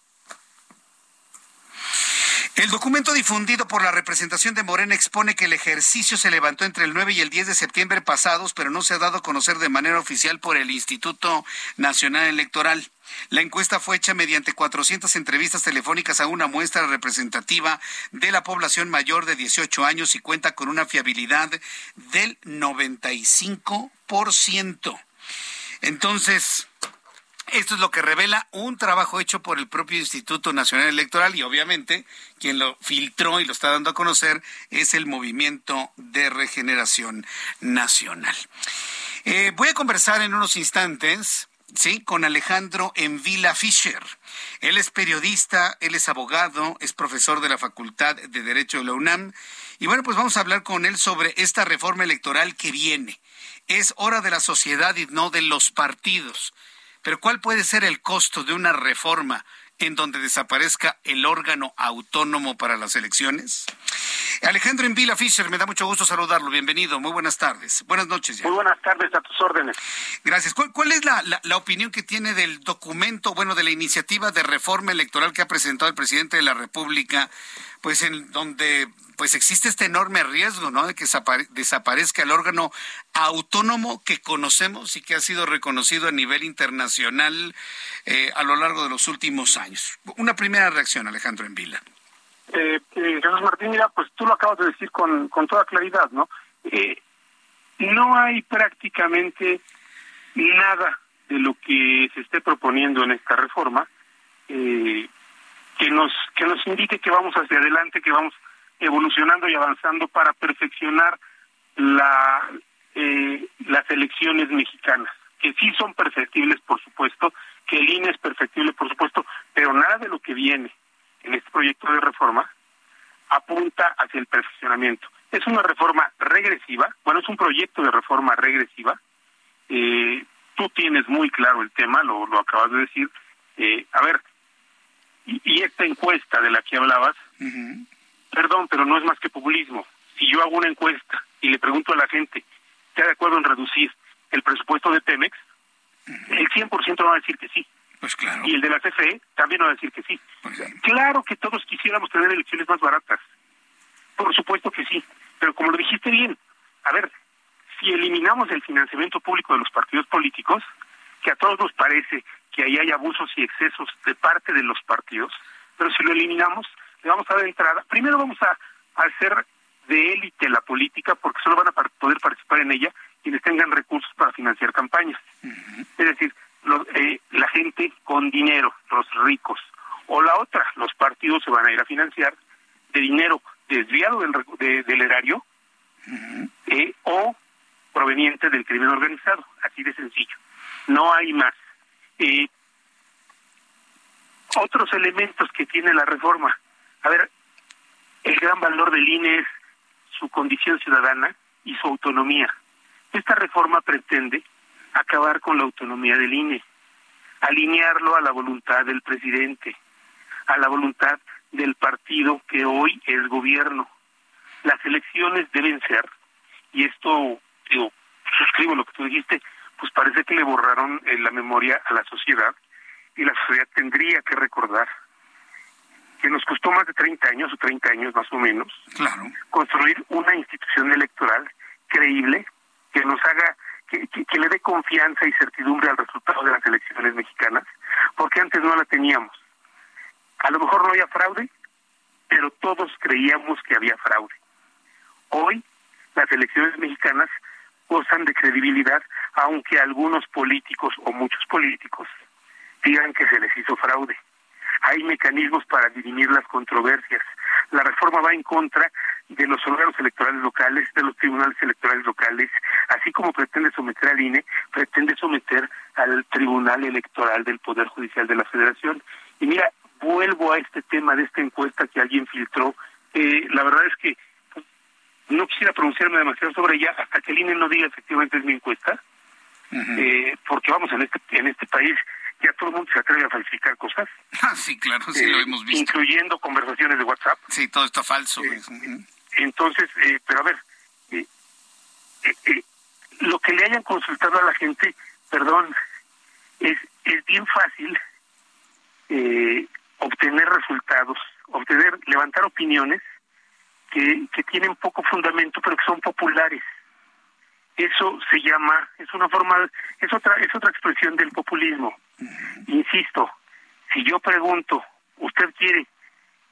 [SPEAKER 1] El documento difundido por la representación de Morena expone que el ejercicio se levantó entre el 9 y el 10 de septiembre pasados, pero no se ha dado a conocer de manera oficial por el Instituto Nacional Electoral. La encuesta fue hecha mediante 400 entrevistas telefónicas a una muestra representativa de la población mayor de 18 años y cuenta con una fiabilidad del 95%. Entonces, esto es lo que revela un trabajo hecho por el propio Instituto Nacional Electoral y obviamente quien lo filtró y lo está dando a conocer es el Movimiento de Regeneración Nacional. Eh, voy a conversar en unos instantes. Sí, con Alejandro Envila Fischer. Él es periodista, él es abogado, es profesor de la Facultad de Derecho de la UNAM. Y bueno, pues vamos a hablar con él sobre esta reforma electoral que viene. Es hora de la sociedad y no de los partidos. Pero ¿cuál puede ser el costo de una reforma en donde desaparezca el órgano autónomo para las elecciones? Alejandro Envila Fischer, me da mucho gusto saludarlo. Bienvenido, muy buenas tardes. Buenas noches.
[SPEAKER 21] Muy buenas tardes, a tus órdenes.
[SPEAKER 1] Gracias. ¿Cuál, es la, la, opinión que tiene del documento, bueno, de la iniciativa de reforma electoral que ha presentado el presidente de la República, pues en donde pues existe este enorme riesgo, ¿no? De que desaparezca el órgano autónomo que conocemos y que ha sido reconocido a nivel internacional eh, a lo largo de los últimos años. Una primera reacción, Alejandro Envila.
[SPEAKER 21] Eh, eh, Jesús Martín, mira, pues tú lo acabas de decir con, con toda claridad, ¿no? Eh, no hay prácticamente nada de lo que se esté proponiendo en esta reforma que nos que nos indique que vamos hacia adelante, que vamos evolucionando y avanzando para perfeccionar la, eh, las elecciones mexicanas, que sí son perfectibles, por supuesto, que el INE es perfectible, por supuesto, pero nada de lo que viene en este proyecto de reforma apunta hacia el perfeccionamiento. Es una reforma regresiva, bueno, es un proyecto de reforma regresiva. Eh, tú tienes muy claro el tema, lo, lo acabas de decir. Eh, a ver, y, esta encuesta de la que hablabas, Perdón, pero no es más que populismo. Si yo hago una encuesta y le pregunto a la gente, ¿está de acuerdo en reducir el presupuesto de Pemex? El 100% va a decir que sí.
[SPEAKER 1] Pues claro.
[SPEAKER 21] Y el de la CFE también va a decir que sí. Pues claro que todos quisiéramos tener elecciones más baratas. Por supuesto que sí. Pero como lo dijiste bien, a ver, si eliminamos el financiamiento público de los partidos políticos, que a todos nos parece que ahí hay abusos y excesos de parte de los partidos, pero si lo eliminamos, le vamos a dar entrada. Primero vamos a, hacer de élite la política porque solo van a poder participar en ella quienes tengan recursos para financiar campañas. Es decir, eh, la gente con dinero, los ricos. O la otra, los partidos se van a ir a financiar de dinero desviado del, del erario eh, o proveniente del crimen organizado. Así de sencillo. No hay más. Eh, otros elementos que tiene la reforma. A ver, el gran valor del INE es su condición ciudadana y su autonomía. Esta reforma pretende acabar con la autonomía del INE, alinearlo a la voluntad del presidente, a la voluntad del partido que hoy es gobierno. Las elecciones deben ser, y esto, digo, suscribo lo que tú dijiste, pues parece que le borraron en la memoria a la sociedad y la sociedad tendría que recordar que nos costó más de 30 años o 30 años más o menos construir una institución electoral creíble que nos haga que, que, le dé confianza y certidumbre al resultado de las elecciones mexicanas, porque antes no la teníamos. A lo mejor no había fraude, pero todos creíamos que había fraude. Hoy las elecciones mexicanas gozan de credibilidad, aunque algunos políticos o muchos políticos digan que se les hizo fraude hay mecanismos para dirimir las controversias. La reforma va en contra de los órganos electorales locales, de los tribunales electorales locales, así como pretende someter al INE, pretende someter al Tribunal Electoral del Poder Judicial de la Federación. Y mira, vuelvo a este tema de esta encuesta que alguien filtró. Eh, la verdad es que no quisiera pronunciarme demasiado sobre ella hasta que el INE no diga efectivamente es mi encuesta, eh, porque vamos, en este, en este país ya todo el mundo se atreve a falsificar cosas.
[SPEAKER 1] Ah, sí, claro, sí lo
[SPEAKER 21] eh,
[SPEAKER 1] hemos visto.
[SPEAKER 21] Incluyendo conversaciones de WhatsApp.
[SPEAKER 1] Sí, todo está falso.
[SPEAKER 21] Entonces, eh, pero a ver, eh, eh, lo que le hayan consultado a la gente, perdón, es, es bien fácil obtener resultados, obtener, levantar opiniones que, que tienen poco fundamento, pero que son populares. Eso se llama, es una forma, es otra, es otra expresión del populismo. Insisto, si yo pregunto, ¿usted quiere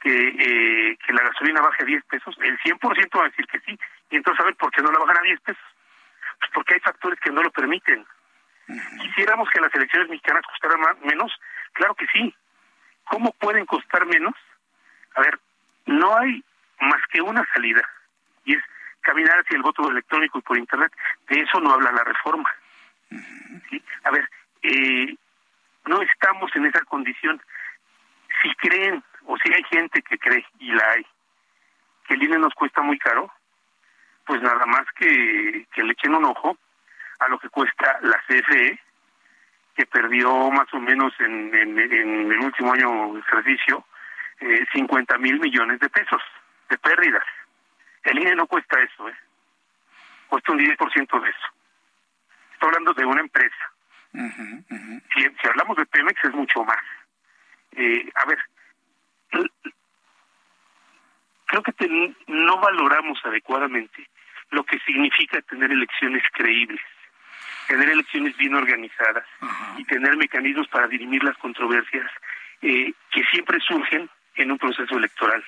[SPEAKER 21] que, eh, que la gasolina baje a 10 pesos? El 100% va a decir que sí. Y entonces, a ver, ¿por qué no la bajan a 10 pesos? Pues porque hay factores que no lo permiten. Quisiéramos que las elecciones mexicanas costaran más, menos, claro que sí. ¿Cómo pueden costar menos? A ver, no hay más que una salida, y es caminar hacia el voto electrónico y por Internet. De eso no habla la reforma. A ver, eh, no estamos en esa condición. Si creen, o si hay gente que cree, y la hay, que el INE nos cuesta muy caro, pues nada más que, le echen un ojo a lo que cuesta la CFE, que perdió más o menos en, en, en el último año de ejercicio eh, 50 mil millones de pesos de pérdidas. El INE no cuesta eso, ¿eh? cuesta un 10% de eso. Estoy hablando de una empresa. Si, si, hablamos de Pemex es mucho más. Eh, a ver, creo que no valoramos adecuadamente lo que significa tener elecciones creíbles, tener elecciones bien organizadas y tener mecanismos para dirimir las controversias eh, que siempre surgen en un proceso electoral.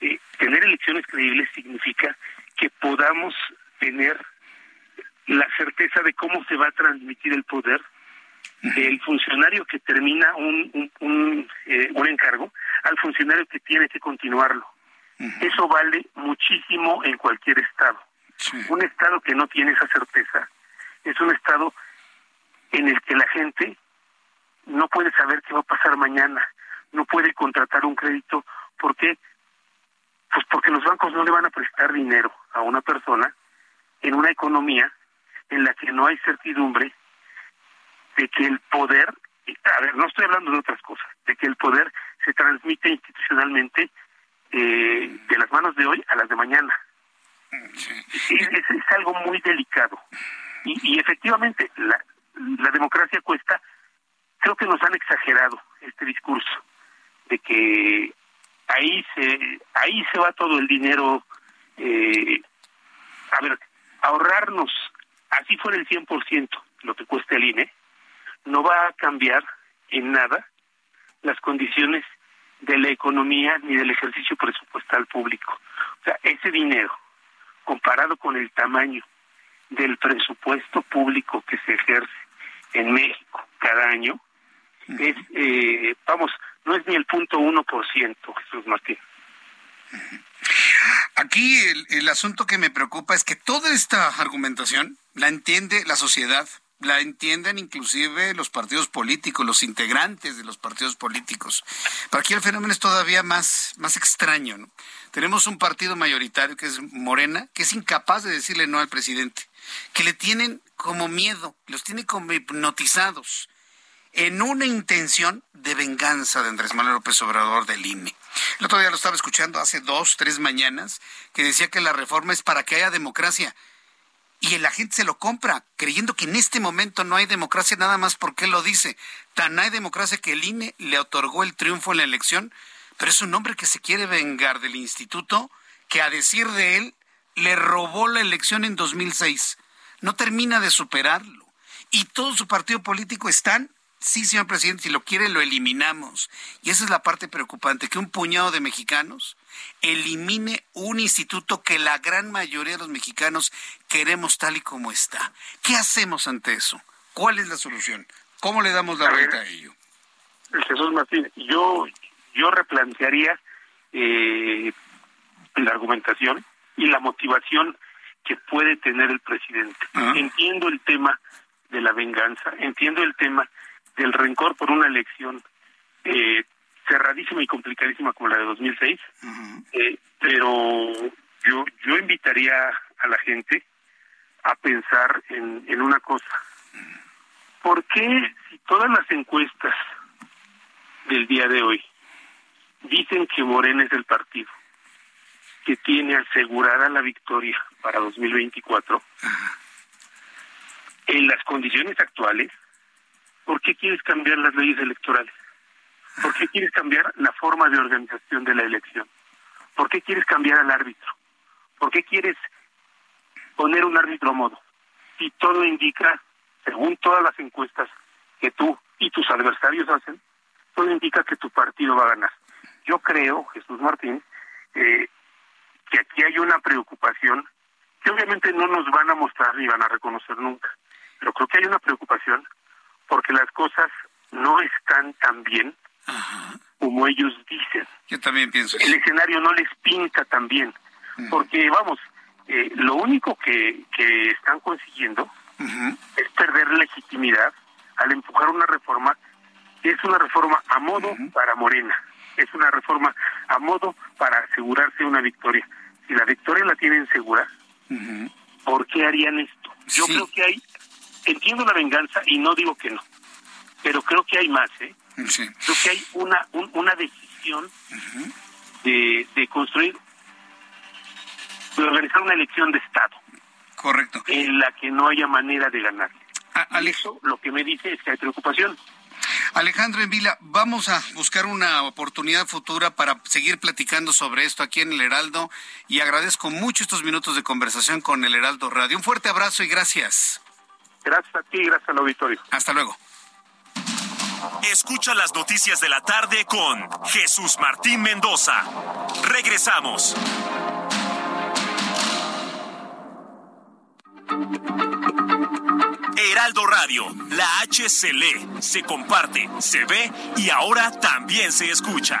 [SPEAKER 21] Eh, tener elecciones creíbles significa que podamos tener la certeza de cómo se va a transmitir el poder del funcionario que termina un, un, un, eh, un encargo al funcionario que tiene que continuarlo. Eso vale muchísimo en cualquier estado. Un estado que no tiene esa certeza es un estado en el que la gente no puede saber qué va a pasar mañana, no puede contratar un crédito. ¿Por qué? Pues porque los bancos no le van a prestar dinero a una persona en una economía en la que no hay certidumbre de que el poder, a ver, no estoy hablando de otras cosas, de que el poder se transmite institucionalmente eh, de las manos de hoy a las de mañana. Es, es, algo muy delicado. Y, y efectivamente, la, la democracia cuesta, creo que nos han exagerado este discurso de que ahí se ahí se va todo el dinero eh, a ver ahorrarnos así fuera el 100% lo que cuesta el INE no va a cambiar en nada las condiciones de la economía ni del ejercicio presupuestal público. O sea, ese dinero, comparado con el tamaño del presupuesto público que se ejerce en México cada año, es, eh, vamos, no es ni el punto uno por ciento, Jesús Martín.
[SPEAKER 1] Aquí el, el asunto que me preocupa es que toda esta argumentación la entiende la sociedad, la entienden inclusive los partidos políticos, los integrantes de los partidos políticos. Pero aquí el fenómeno es todavía más, más extraño. Tenemos un partido mayoritario que es Morena, que es incapaz de decirle no al presidente, que le tienen como miedo, los tiene como hipnotizados en una intención de venganza de Andrés Manuel López Obrador del INE. El otro día lo estaba escuchando hace dos, tres mañanas, que decía que la reforma es para que haya democracia. Y la gente se lo compra, creyendo que en este momento no hay democracia nada más porque él lo dice. Tan hay democracia que el INE le otorgó el triunfo en la elección, pero es un hombre que se quiere vengar del instituto que a decir de él le robó la elección en 2006. No termina de superarlo. Y todo su partido político están sí, señor presidente, si lo quiere lo eliminamos. Y esa es la parte preocupante, que un puñado de mexicanos elimine un instituto que la gran mayoría de los mexicanos queremos tal y como está. ¿Qué hacemos ante eso? ¿Cuál es la solución? ¿Cómo le damos la a vuelta ver, a ello?
[SPEAKER 21] Jesús Martín, yo, yo replantearía eh, la argumentación y la motivación que puede tener el presidente. Entiendo el tema de la venganza, entiendo el tema del rencor por una elección eh, cerradísima y complicadísima como la de 2006, eh, pero yo, yo invitaría a la gente a pensar en, en una cosa. ¿Por qué si todas las encuestas del día de hoy dicen que Morena es el partido que tiene asegurada la victoria para 2024, en las condiciones actuales, ¿por qué quieres cambiar las leyes electorales? ¿Por qué quieres cambiar la forma de organización de la elección? ¿Por qué quieres cambiar al árbitro? ¿Por qué quieres poner un árbitro a modo? Si todo indica, según todas las encuestas que tú y tus adversarios hacen, todo indica que tu partido va a ganar. Yo creo, Jesús Martín, eh, que aquí hay una preocupación que obviamente no nos van a mostrar ni van a reconocer nunca, pero creo que hay una preocupación porque las cosas no están tan bien como ellos dicen.
[SPEAKER 1] Yo también pienso.
[SPEAKER 21] El escenario no les pinta tan bien, porque vamos, eh, lo único que, que están consiguiendo es perder legitimidad al empujar una reforma que es una reforma a modo para Morena, es una reforma a modo para asegurarse una victoria. Si la victoria la tienen segura, ¿por qué harían esto? Yo creo que hay, entiendo la venganza y no digo que no, pero creo que hay más, ¿eh? Creo que hay una, una decisión de, de construir, de organizar una elección de Estado.
[SPEAKER 1] Correcto.
[SPEAKER 21] En la que no haya manera de ganar. Eso lo que me dice es que hay preocupación.
[SPEAKER 1] Alejandro Envila, vamos a buscar una oportunidad futura para seguir platicando sobre esto aquí en el Heraldo y agradezco mucho estos minutos de conversación con el Heraldo Radio. Un fuerte abrazo y gracias.
[SPEAKER 21] Gracias a ti, gracias al auditorio.
[SPEAKER 1] Hasta luego.
[SPEAKER 14] Escucha las noticias de la tarde con Jesús Martín Mendoza. Regresamos. Heraldo Radio, la H se lee, se comparte, se ve y ahora también se escucha.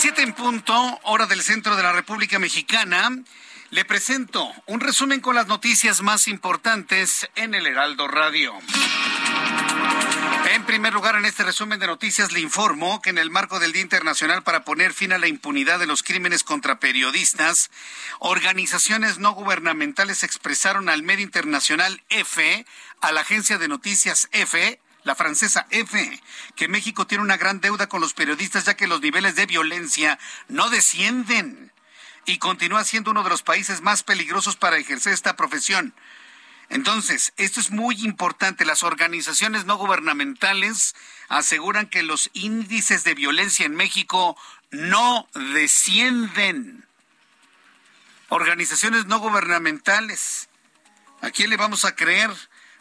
[SPEAKER 1] Las siete en punto, hora del centro de la República Mexicana. Le presento un resumen con las noticias más importantes en el Heraldo Radio. En primer lugar, en este resumen de noticias le informo que en el marco del Día Internacional para poner fin a la impunidad de los crímenes contra periodistas, organizaciones no gubernamentales expresaron al medio internacional EFE, a la agencia de noticias EFE, la francesa EFE, que México tiene una gran deuda con los periodistas ya que los niveles de violencia no descienden y continúa siendo uno de los países más peligrosos para ejercer esta profesión. Entonces, esto es muy importante. Las organizaciones no gubernamentales aseguran que los índices de violencia en México no descienden. Organizaciones no gubernamentales. ¿A quién le vamos a creer?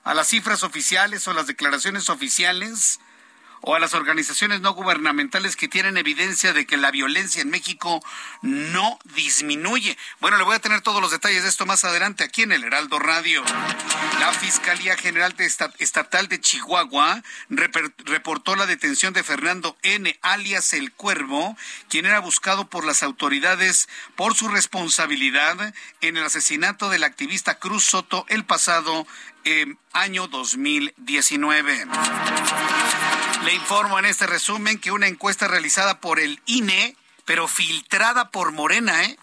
[SPEAKER 1] ¿A las cifras oficiales o las declaraciones oficiales? O a las organizaciones no gubernamentales que tienen evidencia de que la violencia en México no disminuye. Bueno, le voy a tener todos los detalles de esto más adelante aquí en el Heraldo Radio. La Fiscalía General de Estatal de Chihuahua reportó la detención de Fernando N., alias El Cuervo, quien era buscado por las autoridades por su responsabilidad en el asesinato del activista Cruz Soto el pasado eh, año 2019. Le informo en este resumen que una encuesta realizada por el INE, pero filtrada por Morena, ¿eh?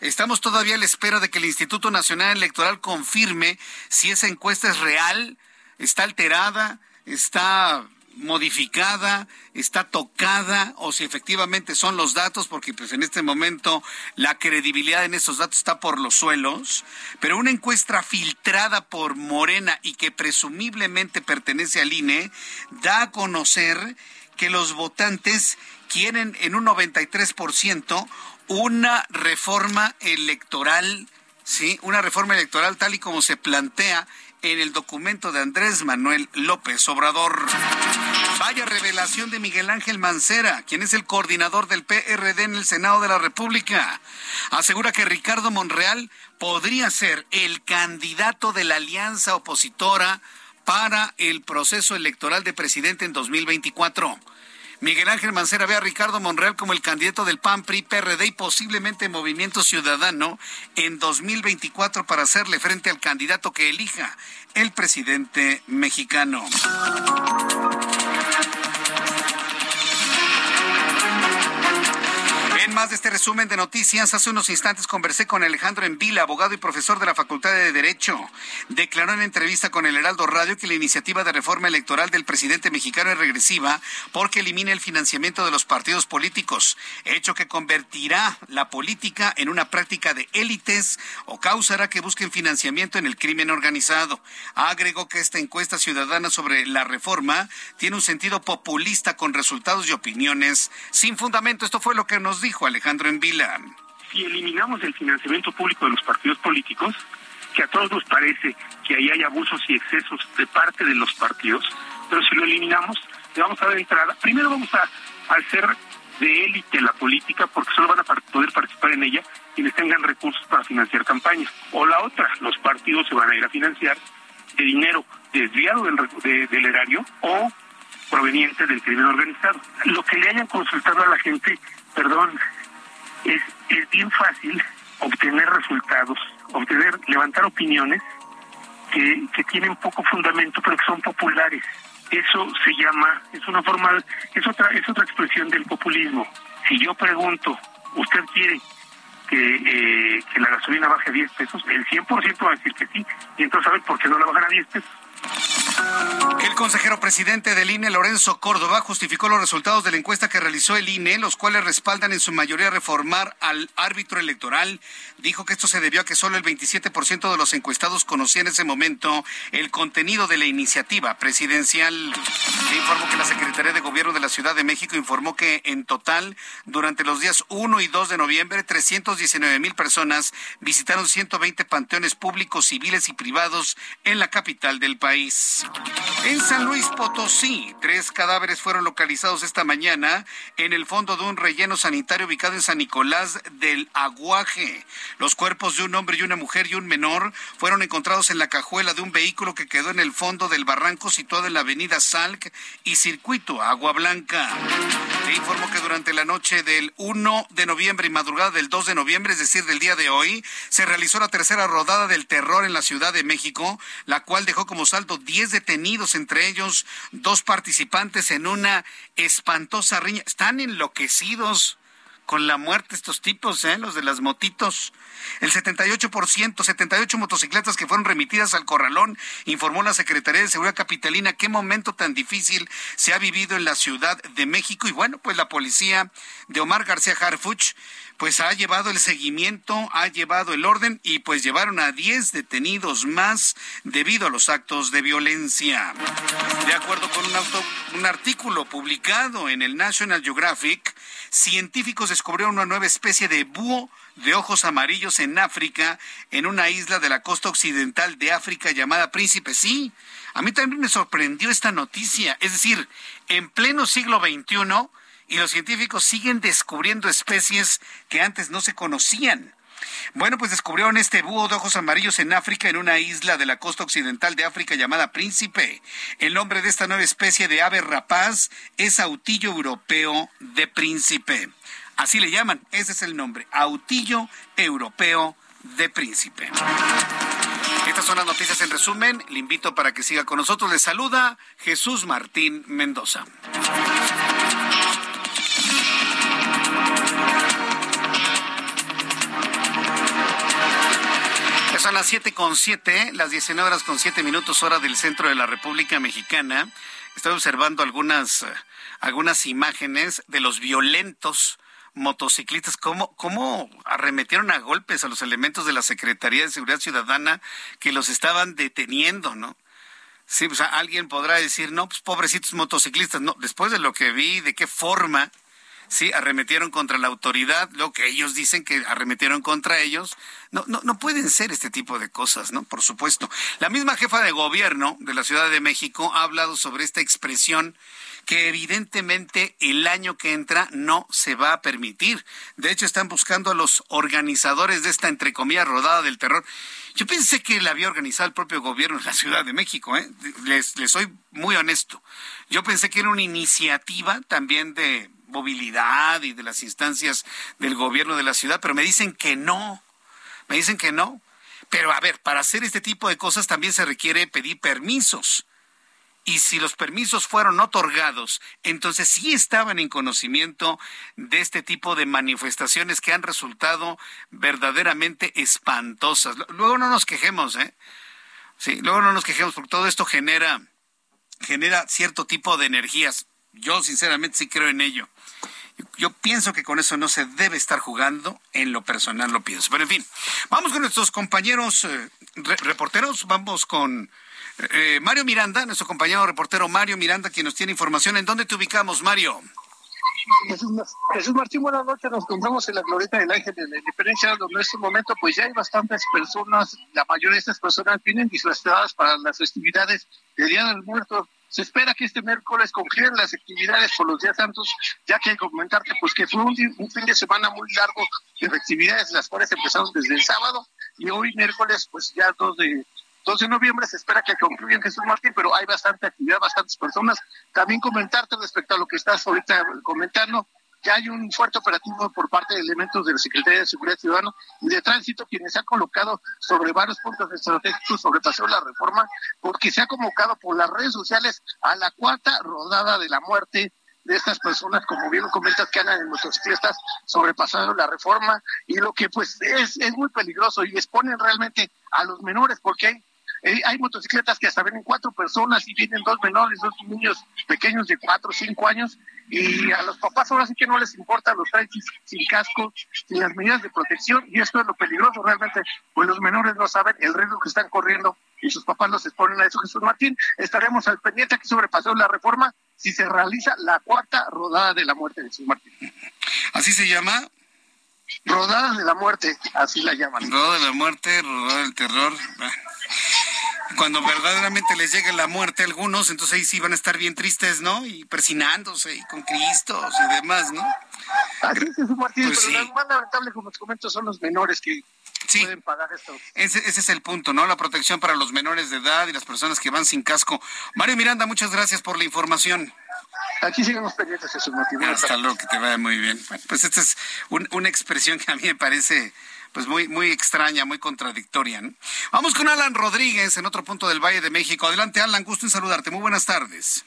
[SPEAKER 1] Estamos todavía a la espera de que el Instituto Nacional Electoral confirme si esa encuesta es real, está alterada, está modificada, está tocada o si efectivamente son los datos, porque pues en este momento la credibilidad en esos datos está por los suelos, pero una encuesta filtrada por Morena y que presumiblemente pertenece al INE da a conocer que los votantes quieren en un 93% una reforma electoral ¿sí? Una reforma electoral tal y como se plantea en el documento de Andrés Manuel López Obrador. Vaya revelación de Miguel Ángel Mancera, quien es el coordinador del PRD en el Senado de la República. Asegura que Ricardo Monreal podría ser el candidato de la alianza opositora para el proceso electoral de presidente en 2024. Miguel Ángel Mancera ve a Ricardo Monreal como el candidato del PAN, PRI, PRD y posiblemente Movimiento Ciudadano en 2024 para hacerle frente al candidato que elija el presidente mexicano. Más de este resumen de noticias, hace unos instantes conversé con Alejandro Envila, abogado y profesor de la Facultad de Derecho. Declaró en entrevista con el Heraldo Radio que la iniciativa de reforma electoral del presidente mexicano es regresiva porque elimina el financiamiento de los partidos políticos, hecho que convertirá la política en una práctica de élites o causará que busquen financiamiento en el crimen organizado. Agregó que esta encuesta ciudadana sobre la reforma tiene un sentido populista con resultados y opiniones sin fundamento. Esto fue lo que nos dijo Alejandro Envila.
[SPEAKER 21] Si eliminamos el financiamiento público de los partidos políticos, que a todos nos parece que ahí hay abusos y excesos de parte de los partidos, pero si lo eliminamos, le vamos a dar entrada. Primero vamos a hacer de élite la política porque solo van a poder participar en ella quienes tengan recursos para financiar campañas. O la otra, los partidos se van a ir a financiar de dinero desviado del, del erario o proveniente del crimen organizado. Lo que le hayan consultado a la gente perdón, es, es bien fácil obtener resultados, obtener, levantar opiniones que, que tienen poco fundamento, pero que son populares. Eso se llama, es una forma, es otra, es otra expresión del populismo. Si yo pregunto, ¿usted quiere que, eh, que la gasolina baje a 10 pesos? El 100% va a decir que sí. Y entonces, ¿sabe por qué no la bajan a 10 pesos?
[SPEAKER 1] El consejero presidente del INE, Lorenzo Córdoba, justificó los resultados de la encuesta que realizó el INE, los cuales respaldan en su mayoría reformar al árbitro electoral. Dijo que esto se debió a que solo el 27% de los encuestados conocía en ese momento el contenido de la iniciativa presidencial. Le informó que la Secretaría de Gobierno de la Ciudad de México informó que en total, durante los días 1 y 2 de noviembre, 319 mil personas visitaron 120 panteones públicos, civiles y privados en la capital del país. En San Luis Potosí, tres cadáveres fueron localizados esta mañana en el fondo de un relleno sanitario ubicado en San Nicolás del Aguaje. Los cuerpos de un hombre y una mujer y un menor fueron encontrados en la cajuela de un vehículo que quedó en el fondo del barranco situado en la avenida Salc y Circuito Agua Blanca. Se informó que durante la noche del 1 de noviembre y madrugada del 2 de noviembre, es decir, del día de hoy, se realizó la tercera rodada del terror en la Ciudad de México, la cual dejó como saldo 10 detenidos, entre ellos dos participantes en una espantosa riña. Están enloquecidos con la muerte estos tipos, ¿eh? los de las motitos. El 78%, 78 motocicletas que fueron remitidas al corralón, informó la Secretaría de Seguridad Capitalina. Qué momento tan difícil se ha vivido en la Ciudad de México. Y bueno, pues la policía de Omar García Harfuch pues ha llevado el seguimiento, ha llevado el orden y pues llevaron a 10 detenidos más debido a los actos de violencia. De acuerdo con un, auto, un artículo publicado en el National Geographic, científicos descubrieron una nueva especie de búho de ojos amarillos en África, en una isla de la costa occidental de África llamada Príncipe. Sí, a mí también me sorprendió esta noticia. Es decir, en pleno siglo XXI, y los científicos siguen descubriendo especies que antes no se conocían. Bueno, pues descubrieron este búho de ojos amarillos en África, en una isla de la costa occidental de África llamada Príncipe. El nombre de esta nueva especie de ave rapaz es autillo europeo de príncipe. Así le llaman, ese es el nombre, autillo europeo de príncipe. Estas son las noticias en resumen. Le invito para que siga con nosotros. Le saluda Jesús Martín Mendoza. son las siete con siete, las 19 horas con siete minutos hora del centro de la República Mexicana. Estoy observando algunas, eh, algunas imágenes de los violentos motociclistas, cómo, cómo arremetieron a golpes a los elementos de la Secretaría de Seguridad Ciudadana que los estaban deteniendo, ¿no? Sí, pues alguien podrá decir, no, pues pobrecitos motociclistas, no, después de lo que vi, de qué forma sí, arremetieron contra la autoridad, lo que ellos dicen que arremetieron contra ellos. No, no, no pueden ser este tipo de cosas, ¿no? Por supuesto. La misma jefa de gobierno de la Ciudad de México ha hablado sobre esta expresión que evidentemente el año que entra no se va a permitir. De hecho, están buscando a los organizadores de esta, entre comillas, rodada del terror. Yo pensé que la había organizado el propio gobierno de la Ciudad de México, ¿eh? les, les soy muy honesto. Yo pensé que era una iniciativa también de movilidad y de las instancias del gobierno de la ciudad, pero me dicen que no. Me dicen que no. Pero a ver, para hacer este tipo de cosas también se requiere pedir permisos. Y si los permisos fueron otorgados, entonces sí estaban en conocimiento de este tipo de manifestaciones que han resultado verdaderamente espantosas. Luego no nos quejemos, ¿eh? Sí, luego no nos quejemos porque todo esto genera genera cierto tipo de energías. Yo sinceramente sí creo en ello. Yo pienso que con eso no se debe estar jugando, en lo personal lo pienso. Pero en fin, vamos con nuestros compañeros eh, reporteros, vamos con eh, Mario Miranda, nuestro compañero reportero Mario Miranda, quien nos tiene información. ¿En dónde te ubicamos, Mario?
[SPEAKER 2] Jesús, Martín, buenas noches. Nos encontramos en la glorieta del Ángel de la Independencia, donde en este momento pues ya hay bastantes personas, la mayoría de estas personas vienen disfrazadas para las festividades del Día del Muerto. Se espera que este miércoles congelen las actividades por los días santos, ya que hay que comentarte pues que fue un, fin de semana muy largo de actividades, las cuales empezaron desde el sábado y hoy miércoles pues ya dos de 12 de noviembre se espera que concluyan Jesús Martín, pero hay bastante actividad, bastantes personas. También comentarte respecto a lo que estás ahorita comentando, ya hay un fuerte operativo por parte de elementos de la Secretaría de Seguridad Ciudadana y de Tránsito, quienes se han colocado sobre varios puntos estratégicos sobre paseo la reforma, porque se ha convocado por las redes sociales a la cuarta rodada de la muerte de estas personas, como bien comentas, que andan en motocicletas sobrepasando la reforma y lo que pues es, es muy peligroso y exponen realmente a los menores porque hay eh, hay motocicletas que hasta vienen cuatro personas y vienen dos menores, dos niños pequeños de cuatro o cinco años y a los papás ahora sí que no les importa, los traen sin, casco, sin las medidas de protección y esto es lo peligroso realmente, pues los menores no saben el riesgo que están corriendo y sus papás los exponen a eso. Jesús Martín, estaremos al pendiente que sobrepasó la reforma si se realiza la cuarta rodada de la muerte de Jesús Martín.
[SPEAKER 1] ¿Así se llama?
[SPEAKER 2] Rodada de la muerte, así la llaman.
[SPEAKER 1] Rodada de la muerte, rodada del terror cuando verdaderamente les llegue la muerte a algunos, entonces ahí sí van a estar bien tristes, ¿no? Y persinándose y con Cristo y demás, ¿no?
[SPEAKER 2] Así es, Martín, pues pero lo más lamentable, como te comento, son los menores que pueden pagar esto.
[SPEAKER 1] Ese, ese es el punto, ¿no? La protección para los menores de edad y las personas que van sin casco. Mario Miranda, muchas gracias por la información.
[SPEAKER 2] Aquí sigamos pendientes, Jesús Martín.
[SPEAKER 1] Hasta luego, que te vaya muy bien. pues esta es una expresión que a mí me parece pues muy, muy extraña, muy contradictoria. Vamos con Alan Rodríguez en otro punto del Valle de México. Adelante, Alan, gusto en saludarte. Muy buenas tardes.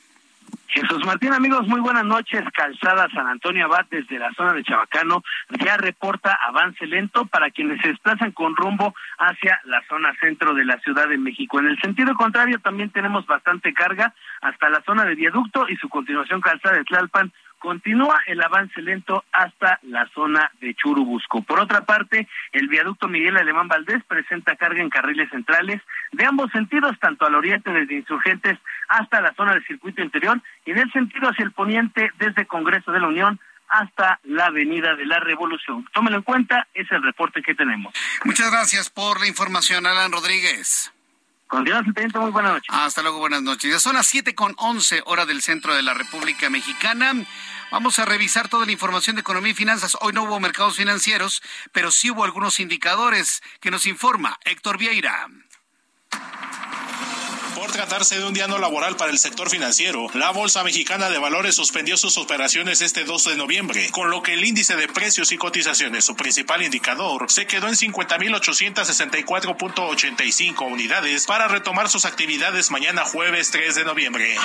[SPEAKER 3] Jesús Martín, amigos, muy buenas noches. Calzada San Antonio Abad desde la zona de Chabacano ya reporta avance lento para quienes se desplazan con rumbo hacia la zona centro de la Ciudad de México. En el sentido contrario, también tenemos bastante carga hasta la zona de viaducto y su continuación calzada de Tlalpan continúa el avance lento hasta la zona de Churubusco. Por otra parte, el viaducto Miguel Alemán Valdés presenta carga en carriles centrales de ambos sentidos, tanto al oriente desde Insurgentes hasta la zona del circuito interior y en el sentido hacia el poniente desde Congreso de la Unión hasta la Avenida de la Revolución. Tómelo en cuenta, es el reporte que tenemos.
[SPEAKER 1] Muchas gracias por la información, Alan Rodríguez.
[SPEAKER 3] Continuamos, teniente, muy buenas noches.
[SPEAKER 1] Hasta luego, buenas noches. Ya son las siete con once hora del centro de la República Mexicana. Vamos a revisar toda la información de economía y finanzas. Hoy no hubo mercados financieros, pero sí hubo algunos indicadores que nos informa Héctor Vieira.
[SPEAKER 22] Por tratarse de un día no laboral para el sector financiero, la Bolsa Mexicana de Valores suspendió sus operaciones este 2 de noviembre, con lo que el índice de precios y cotizaciones, su principal indicador, se quedó en 50.864.85 unidades para retomar sus actividades mañana jueves 3 de noviembre.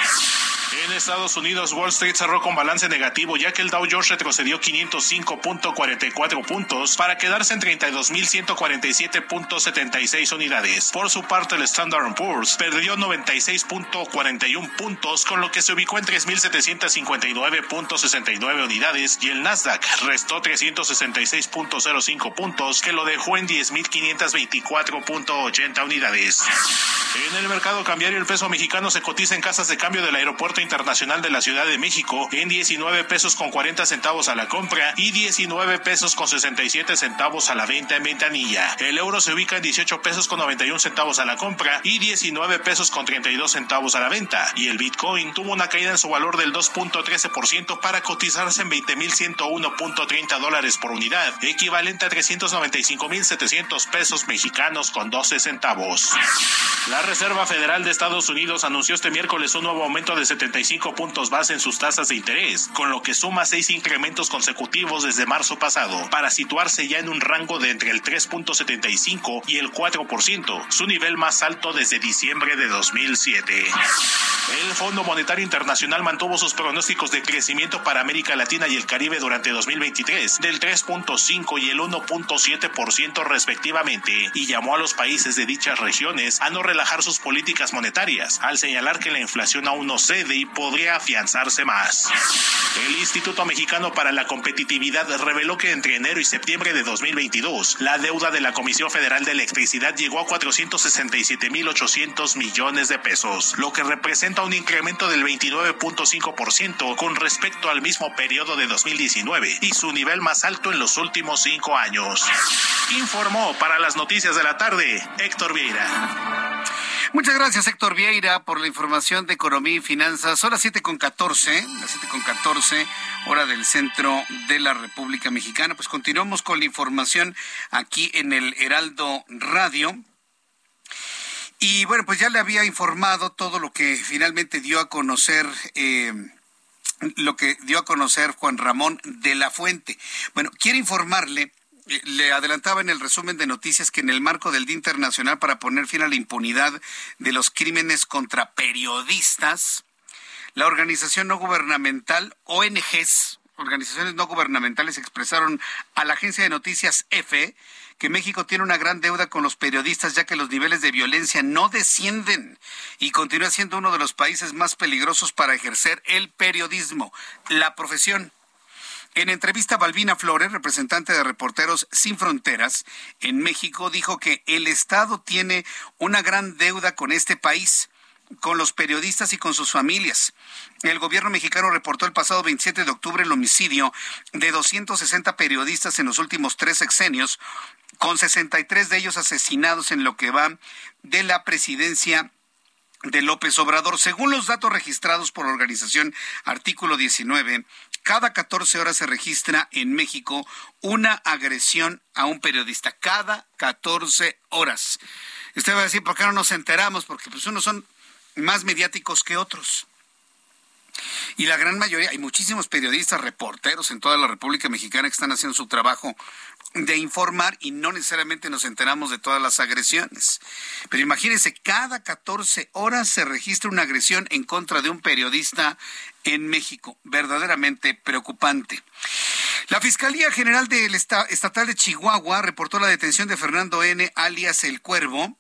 [SPEAKER 22] En Estados Unidos, Wall Street cerró con balance negativo ya que el Dow Jones retrocedió 505.44 puntos para quedarse en 32.147.76 unidades. Por su parte, el Standard Poor's perdió 96.41 puntos, con lo que se ubicó en 3.759.69 unidades y el Nasdaq restó 366.05 puntos, que lo dejó en 10.524.80 unidades. En el mercado cambiario el peso mexicano se cotiza en casas de cambio del Aeropuerto Internacional de la Ciudad de México en 19 pesos con 40 centavos a la compra y 19 pesos con 67 centavos a la venta en ventanilla. El euro se ubica en 18 pesos con 91 centavos a la compra y 19 pesos con 32 centavos a la venta. Y el Bitcoin tuvo una caída en su valor del 2.13% para cotizarse en 20.101.30 dólares por unidad, equivalente a 395.700 pesos mexicanos con 12 centavos. La Reserva Federal de Estados Unidos anunció este miércoles un nuevo aumento de 75 puntos base en sus tasas de interés, con lo que suma seis incrementos consecutivos desde marzo pasado, para situarse ya en un rango de entre el 3.75 y el 4%, su nivel más alto desde diciembre de 2007. El Fondo Monetario Internacional mantuvo sus pronósticos de crecimiento para América Latina y el Caribe durante 2023 del 3.5 y el 1.7% respectivamente y llamó a los países de dichas regiones a no relajar sus políticas monetarias, al señalar que la inflación aún no cede y podría afianzarse más. El Instituto Mexicano para la Competitividad reveló que entre enero y septiembre de 2022, la deuda de la Comisión Federal de Electricidad llegó a 467.800 millones de pesos, lo que representa un incremento del 29.5% con respecto al mismo periodo de 2019 y su nivel más alto en los últimos cinco años. Informó para las noticias de la tarde Héctor Vieira.
[SPEAKER 1] Muchas gracias, Héctor Vieira, por la información de economía y finanzas. Son las con catorce, las siete con catorce, hora del centro de la República Mexicana. Pues continuamos con la información aquí en el Heraldo Radio. Y bueno, pues ya le había informado todo lo que finalmente dio a conocer. Eh, lo que dio a conocer Juan Ramón de la Fuente. Bueno, quiero informarle le adelantaba en el resumen de noticias que en el marco del Día Internacional para poner fin a la impunidad de los crímenes contra periodistas, la organización no gubernamental ONGs, organizaciones no gubernamentales, expresaron a la agencia de noticias EFE que México tiene una gran deuda con los periodistas ya que los niveles de violencia no descienden y continúa siendo uno de los países más peligrosos para ejercer el periodismo, la profesión. En entrevista, Balbina Flores, representante de Reporteros Sin Fronteras en México, dijo que el Estado tiene una gran deuda con este país con los periodistas y con sus familias. El gobierno mexicano reportó el pasado 27 de octubre el homicidio de 260 periodistas en los últimos tres sexenios, con 63 de ellos asesinados en lo que va de la presidencia de López Obrador. Según los datos registrados por la organización Artículo 19, cada 14 horas se registra en México una agresión a un periodista. Cada 14 horas. Usted va a decir, ¿por qué no nos enteramos? Porque pues unos son más mediáticos que otros. Y la gran mayoría, hay muchísimos periodistas, reporteros en toda la República Mexicana que están haciendo su trabajo de informar y no necesariamente nos enteramos de todas las agresiones. Pero imagínense, cada 14 horas se registra una agresión en contra de un periodista en México. Verdaderamente preocupante. La Fiscalía General del Estatal de Chihuahua reportó la detención de Fernando N., alias El Cuervo,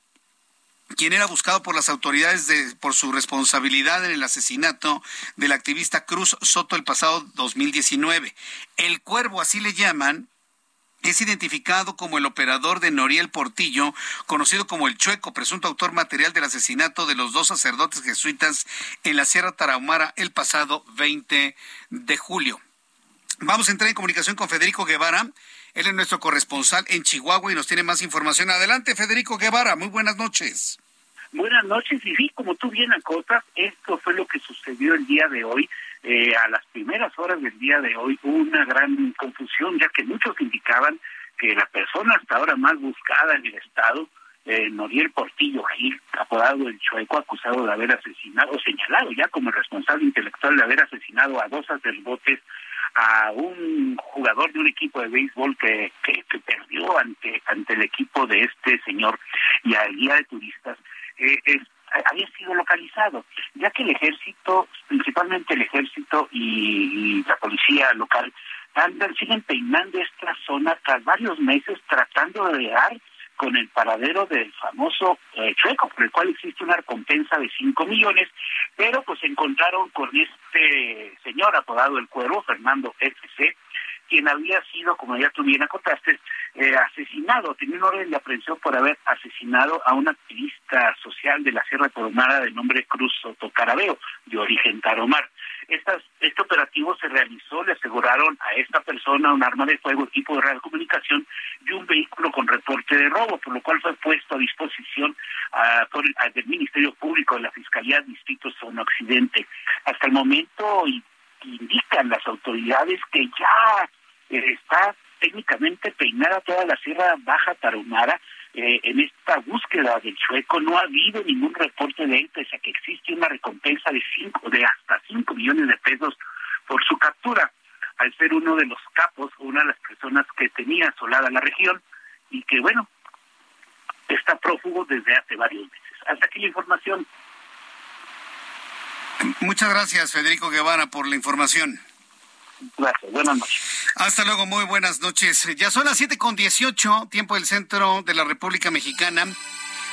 [SPEAKER 1] quien era buscado por las autoridades por su responsabilidad en el asesinato del activista Cruz Soto el pasado 2019. El Cuervo, así le llaman, es identificado como el operador de Noriel Portillo, conocido como el Chueco, presunto autor material del asesinato de los dos sacerdotes jesuitas en la Sierra Tarahumara el pasado 20 de julio. Vamos a entrar en comunicación con Federico Guevara. Él es nuestro corresponsal en Chihuahua y nos tiene más información. Adelante, Federico Guevara. Muy buenas noches.
[SPEAKER 23] Buenas noches. Y sí, como tú bien acotas, esto fue lo que sucedió el día de hoy eh, a las primeras horas del día de hoy una gran confusión, ya que muchos indicaban que la persona hasta ahora más buscada en el Estado, eh, Noriel Portillo Gil, apodado el Chueco, acusado de haber asesinado, señalado ya como responsable intelectual de haber asesinado a dos sacerdotes, a un jugador de un equipo de béisbol que, que, perdió ante, ante el equipo de este señor y al guía de turistas, eh, es había sido localizado, ya que el ejército, principalmente el ejército y, la policía local, andan, siguen peinando esta zona tras varios meses tratando de dar con el paradero del famoso eh, Chueco, por el cual existe una recompensa de 5 millones, pero pues se encontraron con este señor apodado el Cuervo, Fernando FC, quien había sido, como ya tú bien acotaste, eh, asesinado, tenía un orden de aprehensión por haber asesinado a un activista social de la Sierra Tarahumara de nombre Cruz Soto Carabeo, de origen taromar. Estas, este operativo se realizó, le aseguraron a esta persona un arma de fuego, equipo de radiocomunicación y un vehículo con reporte de robo, por lo cual fue puesto a disposición por el, del Ministerio Público de la Fiscalía Distrito Zona Occidente. Hasta el momento indican las autoridades que ya eh, está técnicamente peinada toda la Sierra Baja Tarahumara eh, en esta búsqueda del chueco no ha habido ningún reporte de él, pese a que existe una recompensa de cinco, de hasta 5 millones de pesos por su captura, al ser uno de los capos, una de las personas que tenía asolada la región y que, bueno, está prófugo desde hace varios meses. Hasta aquí la información.
[SPEAKER 1] Muchas gracias, Federico Guevara, por la información.
[SPEAKER 23] Gracias, buenas noches.
[SPEAKER 1] Hasta luego, muy buenas noches. Ya son las siete con dieciocho, tiempo del centro de la República Mexicana.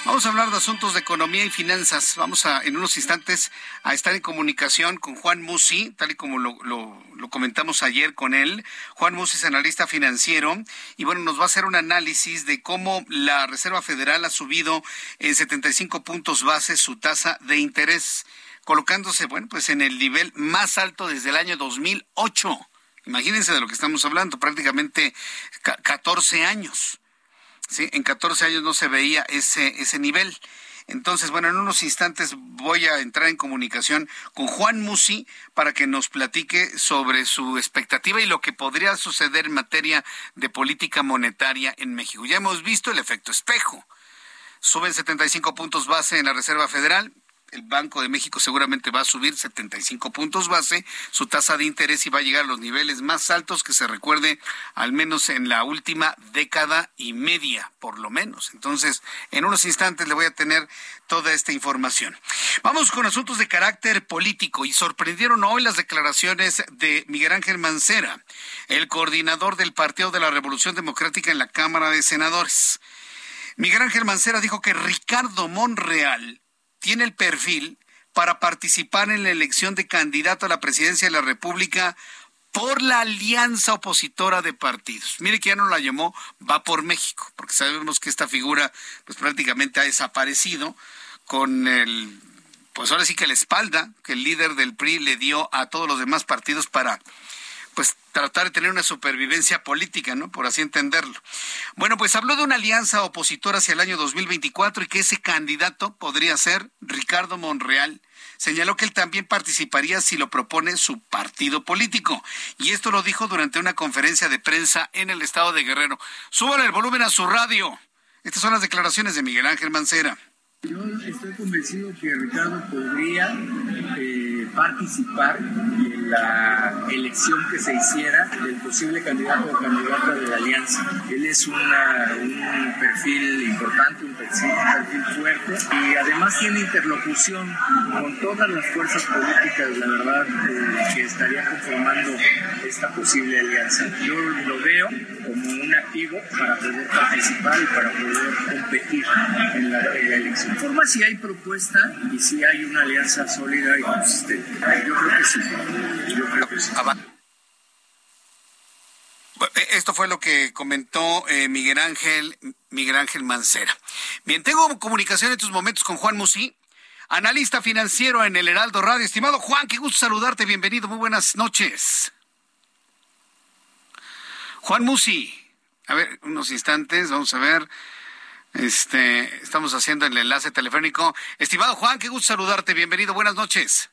[SPEAKER 1] Vamos a hablar de asuntos de economía y finanzas. Vamos a, en unos instantes, a estar en comunicación con Juan Musi, tal y como lo, lo, lo, comentamos ayer con él. Juan Musi es analista financiero y bueno, nos va a hacer un análisis de cómo la Reserva Federal ha subido en 75 puntos base su tasa de interés colocándose, bueno, pues en el nivel más alto desde el año 2008. Imagínense de lo que estamos hablando, prácticamente 14 años. ¿sí? En 14 años no se veía ese, ese nivel. Entonces, bueno, en unos instantes voy a entrar en comunicación con Juan Musi para que nos platique sobre su expectativa y lo que podría suceder en materia de política monetaria en México. Ya hemos visto el efecto espejo. Suben 75 puntos base en la Reserva Federal, el Banco de México seguramente va a subir 75 puntos base su tasa de interés y va a llegar a los niveles más altos que se recuerde al menos en la última década y media, por lo menos. Entonces, en unos instantes le voy a tener toda esta información. Vamos con asuntos de carácter político y sorprendieron hoy las declaraciones de Miguel Ángel Mancera, el coordinador del Partido de la Revolución Democrática en la Cámara de Senadores. Miguel Ángel Mancera dijo que Ricardo Monreal tiene el perfil para participar en la elección de candidato a la presidencia de la República por la alianza opositora de partidos. Mire que ya no la llamó Va por México, porque sabemos que esta figura pues prácticamente ha desaparecido con el pues ahora sí que la espalda que el líder del PRI le dio a todos los demás partidos para pues tratar de tener una supervivencia política, ¿no? Por así entenderlo. Bueno, pues habló de una alianza opositora hacia el año 2024 y que ese candidato podría ser Ricardo Monreal. Señaló que él también participaría si lo propone su partido político. Y esto lo dijo durante una conferencia de prensa en el estado de Guerrero. Súbale el volumen a su radio. Estas son las declaraciones de Miguel Ángel Mancera.
[SPEAKER 24] Yo estoy convencido que Ricardo podría eh, participar en la elección que se hiciera del posible candidato o candidata de la alianza. Él es una, un perfil importante, un perfil, un perfil, fuerte y además tiene interlocución con todas las fuerzas políticas, la verdad, eh, que estarían conformando esta posible alianza. Yo lo veo como un activo para poder participar y para poder competir en la, en la elección forma si hay propuesta y si hay una alianza sólida y consistente. Yo creo que sí. Yo creo que sí.
[SPEAKER 1] Esto fue lo que comentó eh, Miguel Ángel Miguel Ángel Mancera. Bien, tengo comunicación en estos momentos con Juan Musi, analista financiero en el Heraldo Radio. Estimado Juan, qué gusto saludarte, bienvenido, muy buenas noches. Juan Musi, a ver, unos instantes, vamos a ver. Este, estamos haciendo el enlace telefónico. Estimado Juan, qué gusto saludarte. Bienvenido. Buenas noches.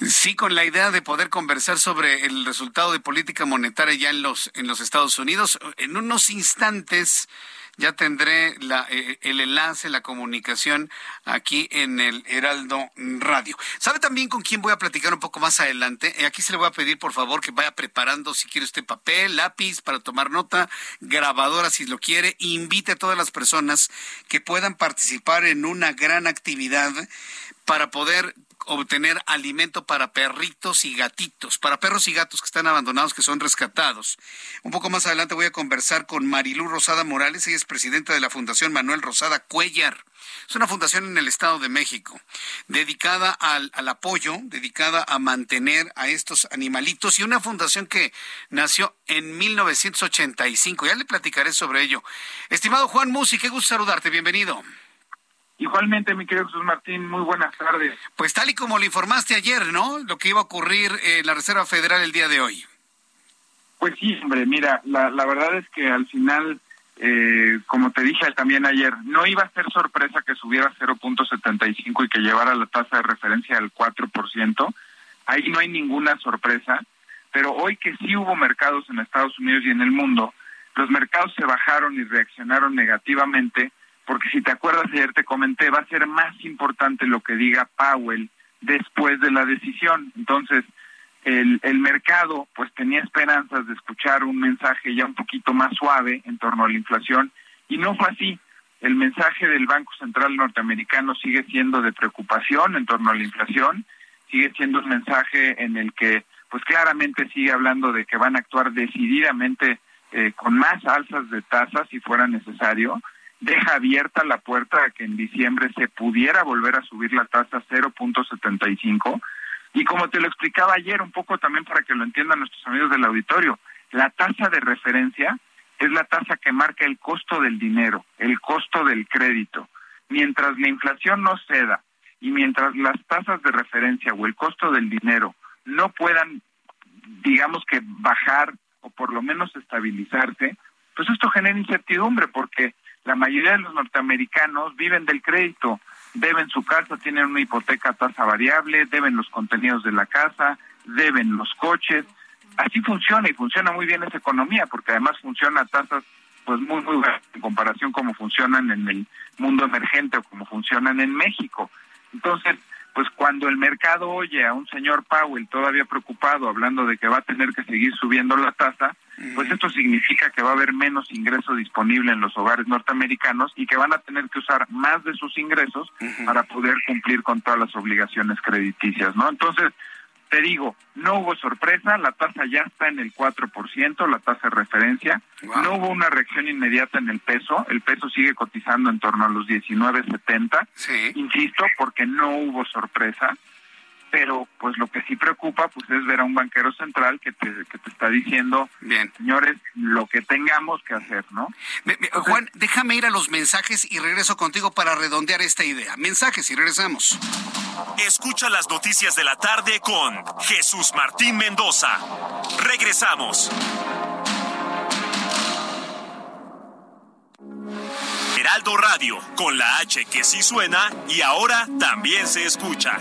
[SPEAKER 1] Sí, con la idea de poder conversar sobre el resultado de política monetaria ya en los en los Estados Unidos. En unos instantes ya tendré la, eh, el enlace, la comunicación aquí en el Heraldo Radio. ¿Sabe también con quién voy a platicar un poco más adelante? Eh, aquí se le voy a pedir, por favor, que vaya preparando, si quiere usted papel, lápiz para tomar nota, grabadora si lo quiere. Invite a todas las personas que puedan participar en una gran actividad para poder obtener alimento para perritos y gatitos, para perros y gatos que están abandonados, que son rescatados. Un poco más adelante voy a conversar con Marilú Rosada Morales, ella es presidenta de la Fundación Manuel Rosada Cuellar. Es una fundación en el Estado de México, dedicada al, al, apoyo, dedicada a mantener a estos animalitos y una fundación que nació en 1985. Ya le platicaré sobre ello. Estimado Juan Musi, qué gusto saludarte, bienvenido.
[SPEAKER 25] Igualmente, mi querido Jesús Martín, muy buenas tardes.
[SPEAKER 1] Pues tal y como le informaste ayer, ¿no? Lo que iba a ocurrir en la Reserva Federal el día de hoy.
[SPEAKER 25] Pues sí, hombre, mira, la, la verdad es que al final, eh, como te dije también ayer, no iba a ser sorpresa que subiera 0.75 y que llevara la tasa de referencia al 4%. Ahí no hay ninguna sorpresa, pero hoy que sí hubo mercados en Estados Unidos y en el mundo, los mercados se bajaron y reaccionaron negativamente porque si te acuerdas ayer te comenté, va a ser más importante lo que diga Powell después de la decisión. Entonces, el, el mercado pues tenía esperanzas de escuchar un mensaje ya un poquito más suave en torno a la inflación y no fue así. El mensaje del Banco Central norteamericano sigue siendo de preocupación en torno a la inflación, sigue siendo un mensaje en el que pues claramente sigue hablando de que van a actuar decididamente eh, con más alzas de tasas si fuera necesario deja abierta la puerta a que en diciembre se pudiera volver a subir la tasa 0.75 y como te lo explicaba ayer un poco también para que lo entiendan nuestros amigos del auditorio, la tasa de referencia es la tasa que marca el costo del dinero, el costo del crédito. Mientras la inflación no ceda y mientras las tasas de referencia o el costo del dinero no puedan, digamos que bajar o por lo menos estabilizarse, pues esto genera incertidumbre porque la mayoría de los norteamericanos viven del crédito, deben su casa, tienen una hipoteca a tasa variable, deben los contenidos de la casa, deben los coches. Así funciona y funciona muy bien esa economía, porque además funciona a tasas pues muy muy bajas en comparación como funcionan en el mundo emergente o como funcionan en México. Entonces, pues cuando el mercado oye a un señor Powell todavía preocupado hablando de que va a tener que seguir subiendo la tasa, pues esto significa que va a haber menos ingreso disponible en los hogares norteamericanos y que van a tener que usar más de sus ingresos para poder cumplir con todas las obligaciones crediticias, ¿no? Entonces, te digo, no hubo sorpresa, la tasa ya está en el 4%, la tasa de referencia, no hubo una reacción inmediata en el peso, el peso sigue cotizando en torno a los 19.70, insisto, porque no hubo sorpresa, pero pues lo que sí preocupa pues es ver a un banquero central que te, que te está diciendo, bien, señores, lo que tengamos que hacer, ¿no?
[SPEAKER 1] Juan, déjame ir a los mensajes y regreso contigo para redondear esta idea. Mensajes y regresamos.
[SPEAKER 14] Escucha las noticias de la tarde con Jesús Martín Mendoza. Regresamos. Heraldo Radio, con la H que sí suena y ahora también se escucha.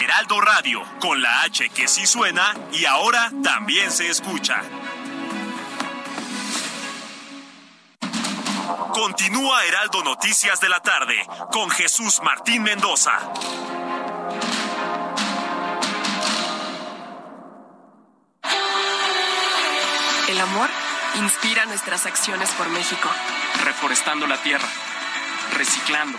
[SPEAKER 14] Heraldo Radio, con la H que sí suena y ahora también se escucha. Continúa Heraldo Noticias de la tarde con Jesús Martín Mendoza.
[SPEAKER 4] El amor inspira nuestras acciones por México.
[SPEAKER 5] Reforestando la tierra, reciclando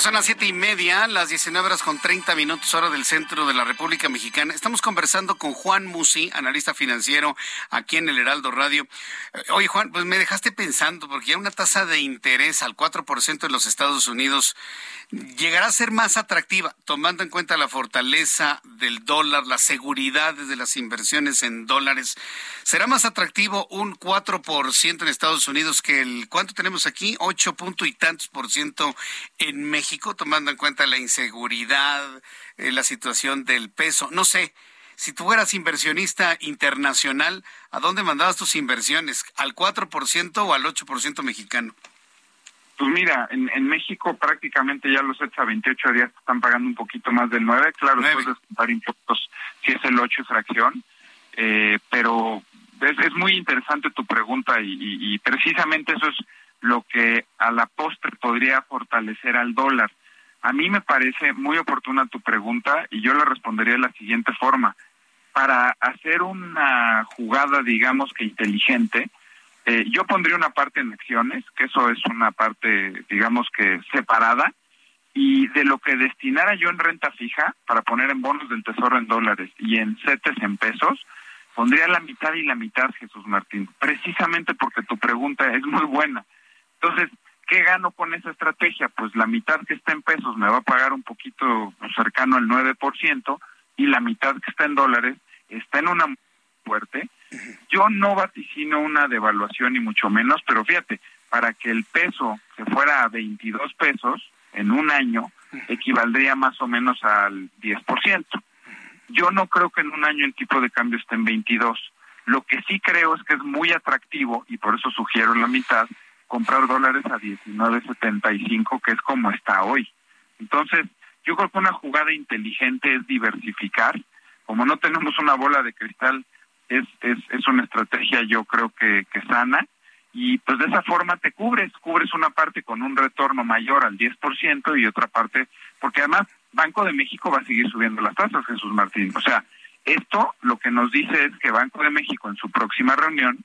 [SPEAKER 1] Son las siete y media, las 19 horas con 30 minutos, hora del centro de la República Mexicana. Estamos conversando con Juan Musi, analista financiero, aquí en el Heraldo Radio. Eh, oye, Juan, pues me dejaste pensando, porque ya una tasa de interés al 4% en los Estados Unidos llegará a ser más atractiva, tomando en cuenta la fortaleza del dólar, las seguridades de las inversiones en dólares. ¿Será más atractivo un 4% en Estados Unidos que el, ¿cuánto tenemos aquí? 8 punto y tantos por ciento en México, tomando en cuenta la inseguridad, eh, la situación del peso. No sé, si tú fueras inversionista internacional, ¿a dónde mandabas tus inversiones? ¿Al 4% o al 8% mexicano?
[SPEAKER 25] Pues mira, en, en México prácticamente ya los hecha 28 días están pagando un poquito más del 9, claro, después de descontar impuestos, si es el 8 fracción, eh, pero es, es, muy interesante tu pregunta y, y, y precisamente eso es lo que a la postre podría fortalecer al dólar. A mí me parece muy oportuna tu pregunta y yo la respondería de la siguiente forma. Para hacer una jugada, digamos que inteligente, eh, yo pondría una parte en acciones, que eso es una parte, digamos que separada, y de lo que destinara yo en renta fija para poner en bonos del tesoro en dólares y en CETES en pesos, pondría la mitad y la mitad, Jesús Martín, precisamente porque tu pregunta es muy buena. Entonces, ¿qué gano con esa estrategia? Pues la mitad que está en pesos me va a pagar un poquito cercano al 9% y la mitad que está en dólares está en una fuerte. Yo no vaticino una devaluación ni mucho menos, pero fíjate, para que el peso se fuera a 22 pesos en un año, equivaldría más o menos al 10%. Yo no creo que en un año el tipo de cambio esté en 22. Lo que sí creo es que es muy atractivo, y por eso sugiero la mitad, comprar dólares a 19.75, que es como está hoy. Entonces, yo creo que una jugada inteligente es diversificar. Como no tenemos una bola de cristal, es, es, es una estrategia yo creo que, que sana y pues de esa forma te cubres, cubres una parte con un retorno mayor al 10% y otra parte, porque además Banco de México va a seguir subiendo las tasas, Jesús Martín. O sea, esto lo que nos dice es que Banco de México en su próxima reunión,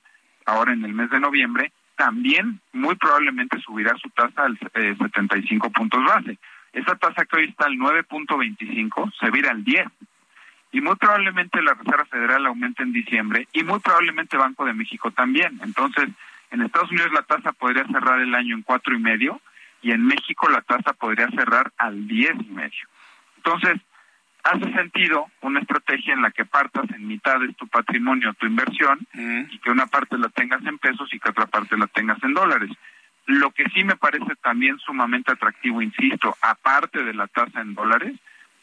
[SPEAKER 25] ahora en el mes de noviembre, también muy probablemente subirá su tasa al eh, 75 puntos base. Esa tasa que hoy está al 9.25 se vira al 10. Y muy probablemente la Reserva Federal aumente en diciembre y muy probablemente Banco de México también. Entonces, en Estados Unidos la tasa podría cerrar el año en cuatro y medio y en México la tasa podría cerrar al diez y medio. Entonces, hace sentido una estrategia en la que partas en mitad de tu patrimonio, tu inversión, mm. y que una parte la tengas en pesos y que otra parte la tengas en dólares. Lo que sí me parece también sumamente atractivo, insisto, aparte de la tasa en dólares,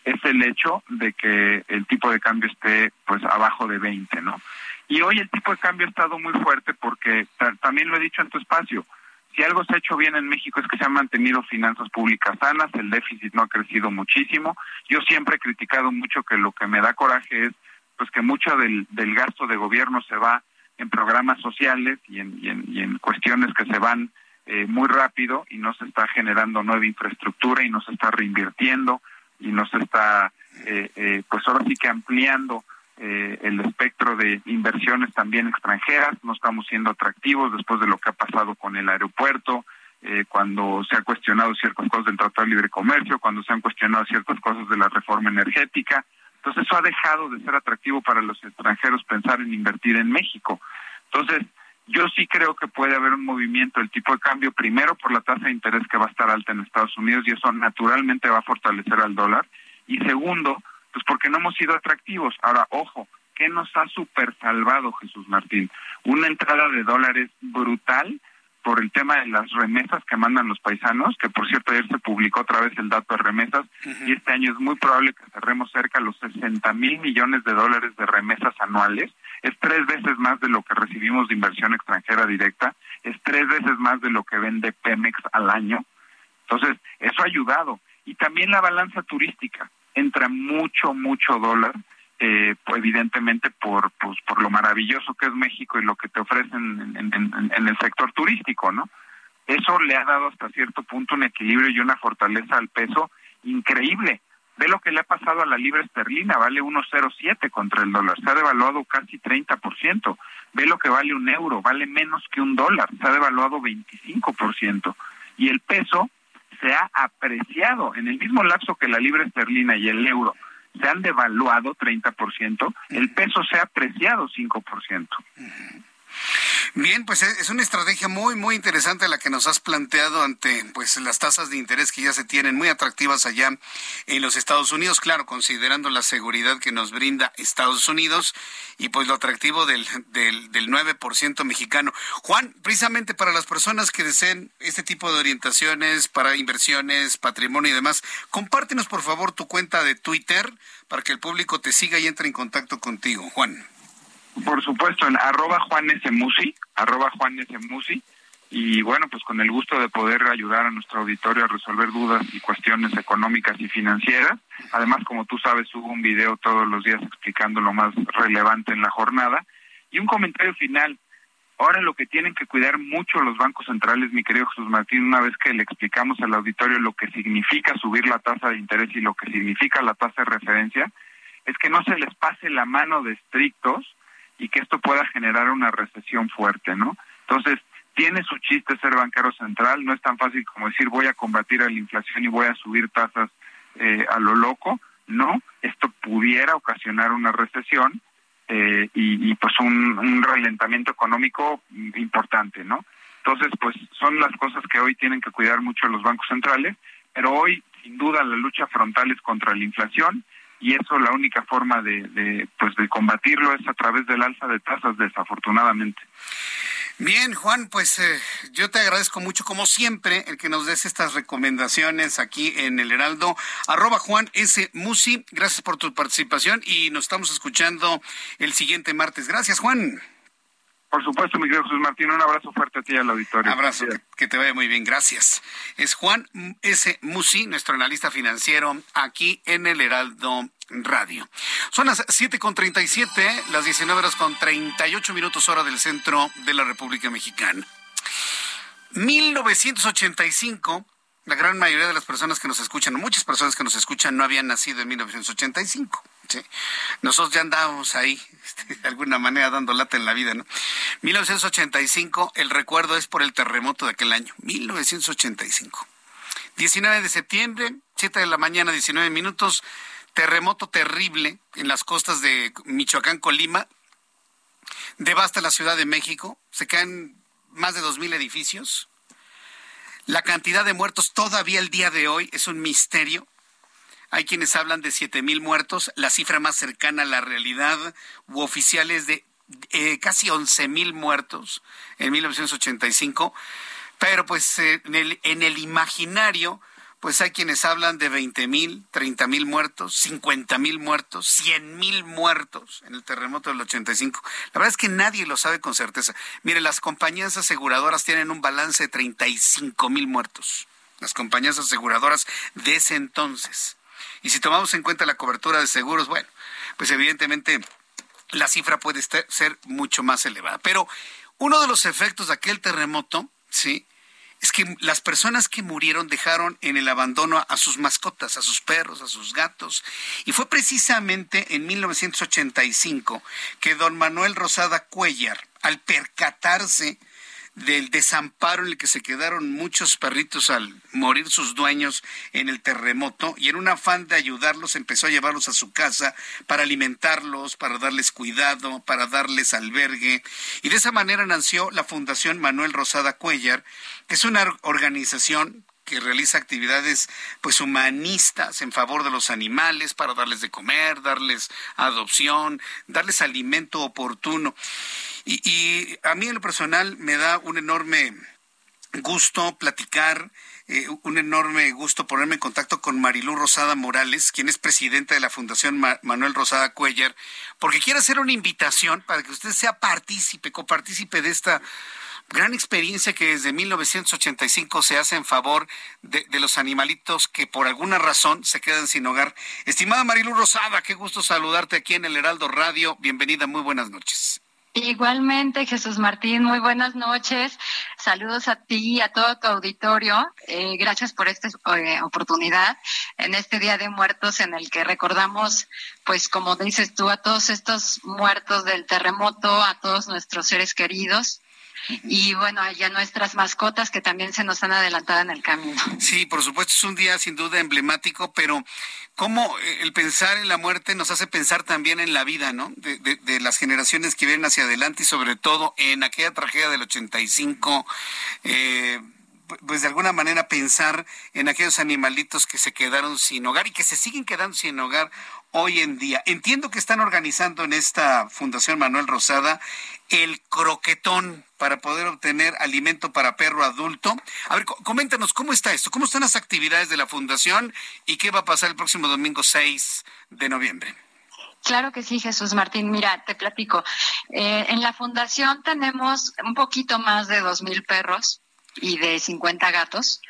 [SPEAKER 25] es el hecho de que el tipo de cambio esté pues abajo de 20, ¿no? Y hoy el tipo de cambio ha estado muy fuerte porque también lo he dicho en tu espacio, si algo se ha hecho bien en México es que se han mantenido finanzas públicas sanas, el déficit no ha crecido muchísimo. Yo siempre he criticado mucho que lo que me da coraje es pues que mucho del, del gasto de gobierno se va en programas sociales y en, y en, y en cuestiones que se van eh, muy rápido y no se está generando nueva infraestructura y no se está reinvirtiendo y no se está eh, eh, pues ahora sí que ampliando eh, el espectro de inversiones también extranjeras, no estamos siendo atractivos después de lo que ha pasado con el aeropuerto, eh, cuando se ha cuestionado ciertas cosas del Tratado de Libre Comercio, cuando se han cuestionado ciertas cosas de la reforma energética. Entonces eso ha dejado de ser atractivo para los extranjeros pensar en invertir en México. Entonces, yo sí creo que puede haber un movimiento del tipo de cambio, primero por la tasa de interés que va a estar alta en Estados Unidos y eso naturalmente va a fortalecer al dólar. Y segundo, pues porque no hemos sido atractivos. Ahora, ojo, ¿qué nos ha super salvado, Jesús Martín? Una entrada de dólares brutal por el tema de las remesas que mandan los paisanos, que por cierto ayer se publicó otra vez el dato de remesas, y este año es muy probable que cerremos cerca de los 60 mil millones de dólares de remesas anuales. Es tres veces más de lo que recibimos de inversión extranjera directa, es tres veces más de lo que vende Pemex al año. Entonces, eso ha ayudado. Y también la balanza turística entra mucho, mucho dólar, eh, pues evidentemente por, pues, por lo maravilloso que es México y lo que te ofrecen en, en, el sector turístico, ¿no? Eso le ha dado hasta cierto punto un equilibrio y una fortaleza al peso increíble. Ve lo que le ha pasado a la libra esterlina, vale 1.07 contra el dólar, se ha devaluado casi 30%. Ve lo que vale un euro, vale menos que un dólar, se ha devaluado 25%. Y el peso se ha apreciado. En el mismo lapso que la libra esterlina y el euro se han devaluado 30%, el peso se ha apreciado 5%.
[SPEAKER 1] Bien, pues es una estrategia muy, muy interesante la que nos has planteado ante pues las tasas de interés que ya se tienen muy atractivas allá en los Estados Unidos, claro, considerando la seguridad que nos brinda Estados Unidos y pues lo atractivo del, del, del 9% mexicano. Juan, precisamente para las personas que deseen este tipo de orientaciones para inversiones, patrimonio y demás, compártenos por favor tu cuenta de Twitter para que el público te siga y entre en contacto contigo, Juan.
[SPEAKER 25] Por supuesto, en arroba Juan S. Musi, arroba Juan S. Musi, y bueno, pues con el gusto de poder ayudar a nuestro auditorio a resolver dudas y cuestiones económicas y financieras. Además, como tú sabes, subo un video todos los días explicando lo más relevante en la jornada. Y un comentario final. Ahora lo que tienen que cuidar mucho los bancos centrales, mi querido Jesús Martín, una vez que le explicamos al auditorio lo que significa subir la tasa de interés y lo que significa la tasa de referencia, es que no se les pase la mano de estrictos y que esto pueda generar una recesión fuerte, ¿no? Entonces, tiene su chiste ser banquero central, no es tan fácil como decir voy a combatir a la inflación y voy a subir tasas eh, a lo loco, no, esto pudiera ocasionar una recesión eh, y, pues un, un ralentamiento económico importante, ¿no? Entonces, pues son las cosas que hoy tienen que cuidar mucho los bancos centrales, pero hoy, sin duda, la lucha frontal es contra la inflación y eso la única forma de, pues de combatirlo es a través del alza de tasas, desafortunadamente.
[SPEAKER 1] Bien, Juan, pues eh, yo te agradezco mucho, como siempre, el que nos des estas recomendaciones aquí en el Heraldo. Arroba Juan S. Musi, gracias por tu participación y nos estamos escuchando el siguiente martes. Gracias, Juan.
[SPEAKER 25] Por supuesto, mi querido Jesús Martín, un abrazo fuerte a ti y al auditorio.
[SPEAKER 1] Abrazo, que, te vaya muy bien, gracias. Es Juan S. Musi, nuestro analista financiero, aquí en el Heraldo Radio. Son las 7.37, las 19 horas con 38 minutos hora del centro de la República Mexicana. 1985, la gran mayoría de las personas que nos escuchan, muchas personas que nos escuchan no habían nacido en 1985. Nosotros ya andábamos ahí, este, de alguna manera, dando lata en la vida, ¿no? 1985, el recuerdo es por el terremoto de aquel año, 1985. 19 de septiembre, 7 de la mañana, 19 minutos, terremoto terrible en las costas de Michoacán, Colima, devasta la Ciudad de México, se caen más de 2.000 edificios. La cantidad de muertos todavía el día de hoy es un misterio. Hay quienes hablan de 7.000 muertos, la cifra más cercana a la realidad u oficiales de eh, casi 11.000 muertos en 1985. Pero pues eh, en, el, en el imaginario pues hay quienes hablan de 20 mil, 30 mil muertos, 50 mil muertos, 100 mil muertos en el terremoto del 85. La verdad es que nadie lo sabe con certeza. Mire, las compañías aseguradoras tienen un balance de 35 mil muertos. Las compañías aseguradoras de ese entonces. Y si tomamos en cuenta la cobertura de seguros, bueno, pues evidentemente la cifra puede ser mucho más elevada. Pero uno de los efectos de aquel terremoto, sí, es que las personas que murieron dejaron en el abandono a sus mascotas, a sus perros, a sus gatos. Y fue precisamente en 1985 que don Manuel Rosada Cuellar, al percatarse del desamparo en el que se quedaron muchos perritos al morir sus dueños en el terremoto y en un afán de ayudarlos empezó a llevarlos a su casa para alimentarlos, para darles cuidado, para darles albergue y de esa manera nació la Fundación Manuel Rosada Cuellar, que es una organización que realiza actividades pues humanistas en favor de los animales para darles de comer, darles adopción, darles alimento oportuno. Y, a mí en lo personal me da un enorme gusto platicar, eh, un enorme gusto ponerme en contacto con Marilú Rosada Morales, quien es presidenta de la Fundación Manuel Rosada Cuellar, porque quiere hacer una invitación para que usted sea partícipe, copartícipe de esta gran experiencia que desde 1985 se hace en favor de, de, los animalitos que por alguna razón se quedan sin hogar. Estimada Marilu Rosada, qué gusto saludarte aquí en el Heraldo Radio. Bienvenida, muy buenas noches.
[SPEAKER 26] Igualmente, Jesús Martín, muy buenas noches. Saludos a ti y a todo tu auditorio. Eh, gracias por esta eh, oportunidad en este Día de Muertos en el que recordamos, pues como dices tú, a todos estos muertos del terremoto, a todos nuestros seres queridos y bueno, ya nuestras mascotas que también se nos han adelantado en el camino.
[SPEAKER 1] Sí, por supuesto, es un día sin duda emblemático, pero cómo eh, el pensar en la muerte nos hace pensar también en la vida, ¿no? De, de, las generaciones que vienen hacia adelante y sobre todo en aquella tragedia del 85. Eh, pues de alguna manera pensar en aquellos animalitos que se quedaron sin hogar y que se siguen quedando sin hogar hoy en día. Entiendo que están organizando en esta Fundación Manuel Rosada el croquetón para poder obtener alimento para perro adulto. A ver, coméntanos, ¿cómo está esto? ¿Cómo están las actividades de la Fundación y qué va a pasar el próximo domingo 6 de noviembre?
[SPEAKER 26] Claro que sí, Jesús Martín. Mira, te platico. Eh, en la fundación tenemos un poquito más de dos mil perros y de 50 gatos,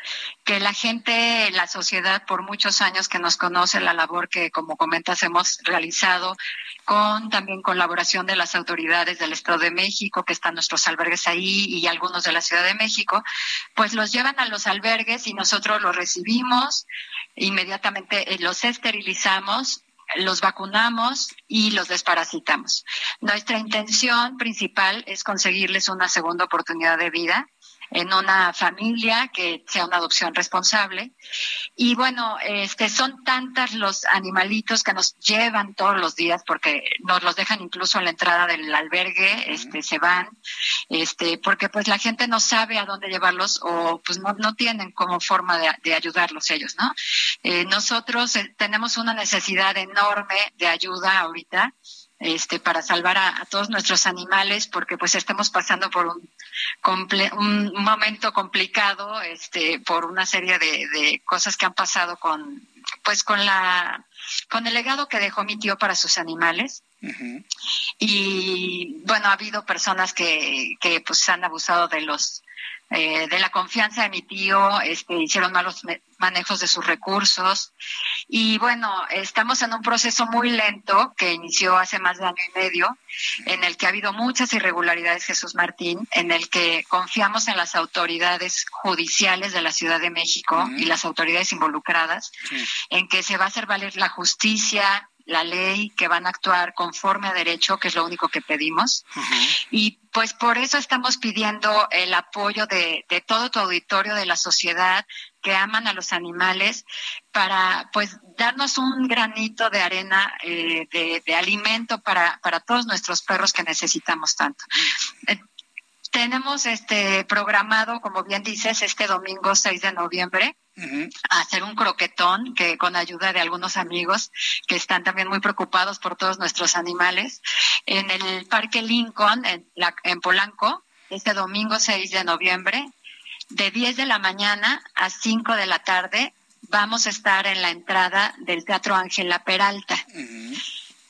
[SPEAKER 26] que la gente, la sociedad, por muchos años que nos conoce la labor que, como comentas, hemos realizado con también colaboración de las autoridades del Estado de México, que están nuestros albergues ahí y algunos de la Ciudad de México, pues los llevan a los albergues y nosotros los recibimos, inmediatamente eh, los esterilizamos los vacunamos y los desparasitamos. Nuestra intención principal es conseguirles una segunda oportunidad de vida en una familia que sea una adopción responsable. Y bueno, este son tantas los animalitos que nos llevan todos los días porque nos los dejan incluso en la entrada del albergue, este se van, este porque pues la gente no sabe a dónde llevarlos o pues no, no tienen como forma de, ayudarlos ellos, ¿no? Eh, nosotros eh, tenemos una necesidad enorme de ayuda ahorita este, para salvar a, todos nuestros animales, porque pues estamos pasando por un, un momento complicado, este, por una serie de, cosas que han pasado con, pues con la, con el legado que dejó mi tío para sus animales. Y bueno, ha habido personas que, que pues han abusado de los eh, de la confianza de mi tío, este, hicieron malos manejos de sus recursos. Y bueno, estamos en un proceso muy lento que inició hace más de año y medio, en el que ha habido muchas irregularidades, Jesús Martín, en el que confiamos en las autoridades judiciales de la Ciudad de México y las autoridades involucradas, en que se va a hacer valer la justicia, la ley, que van a actuar conforme a derecho, que es lo único que pedimos. Y pues por eso estamos pidiendo el apoyo de, todo tu auditorio, de la sociedad, que aman a los animales, para pues darnos un granito de arena eh, de, alimento para, para todos nuestros perros que necesitamos tanto. Eh, tenemos este programado, como bien dices, este domingo 6 de noviembre, hacer un croquetón que con ayuda de algunos amigos que están también muy preocupados por todos nuestros animales en el Parque Lincoln en, en Polanco este domingo 6 de noviembre de 10 de la mañana a 5 de la tarde vamos a estar en la entrada del Teatro Ángela Peralta.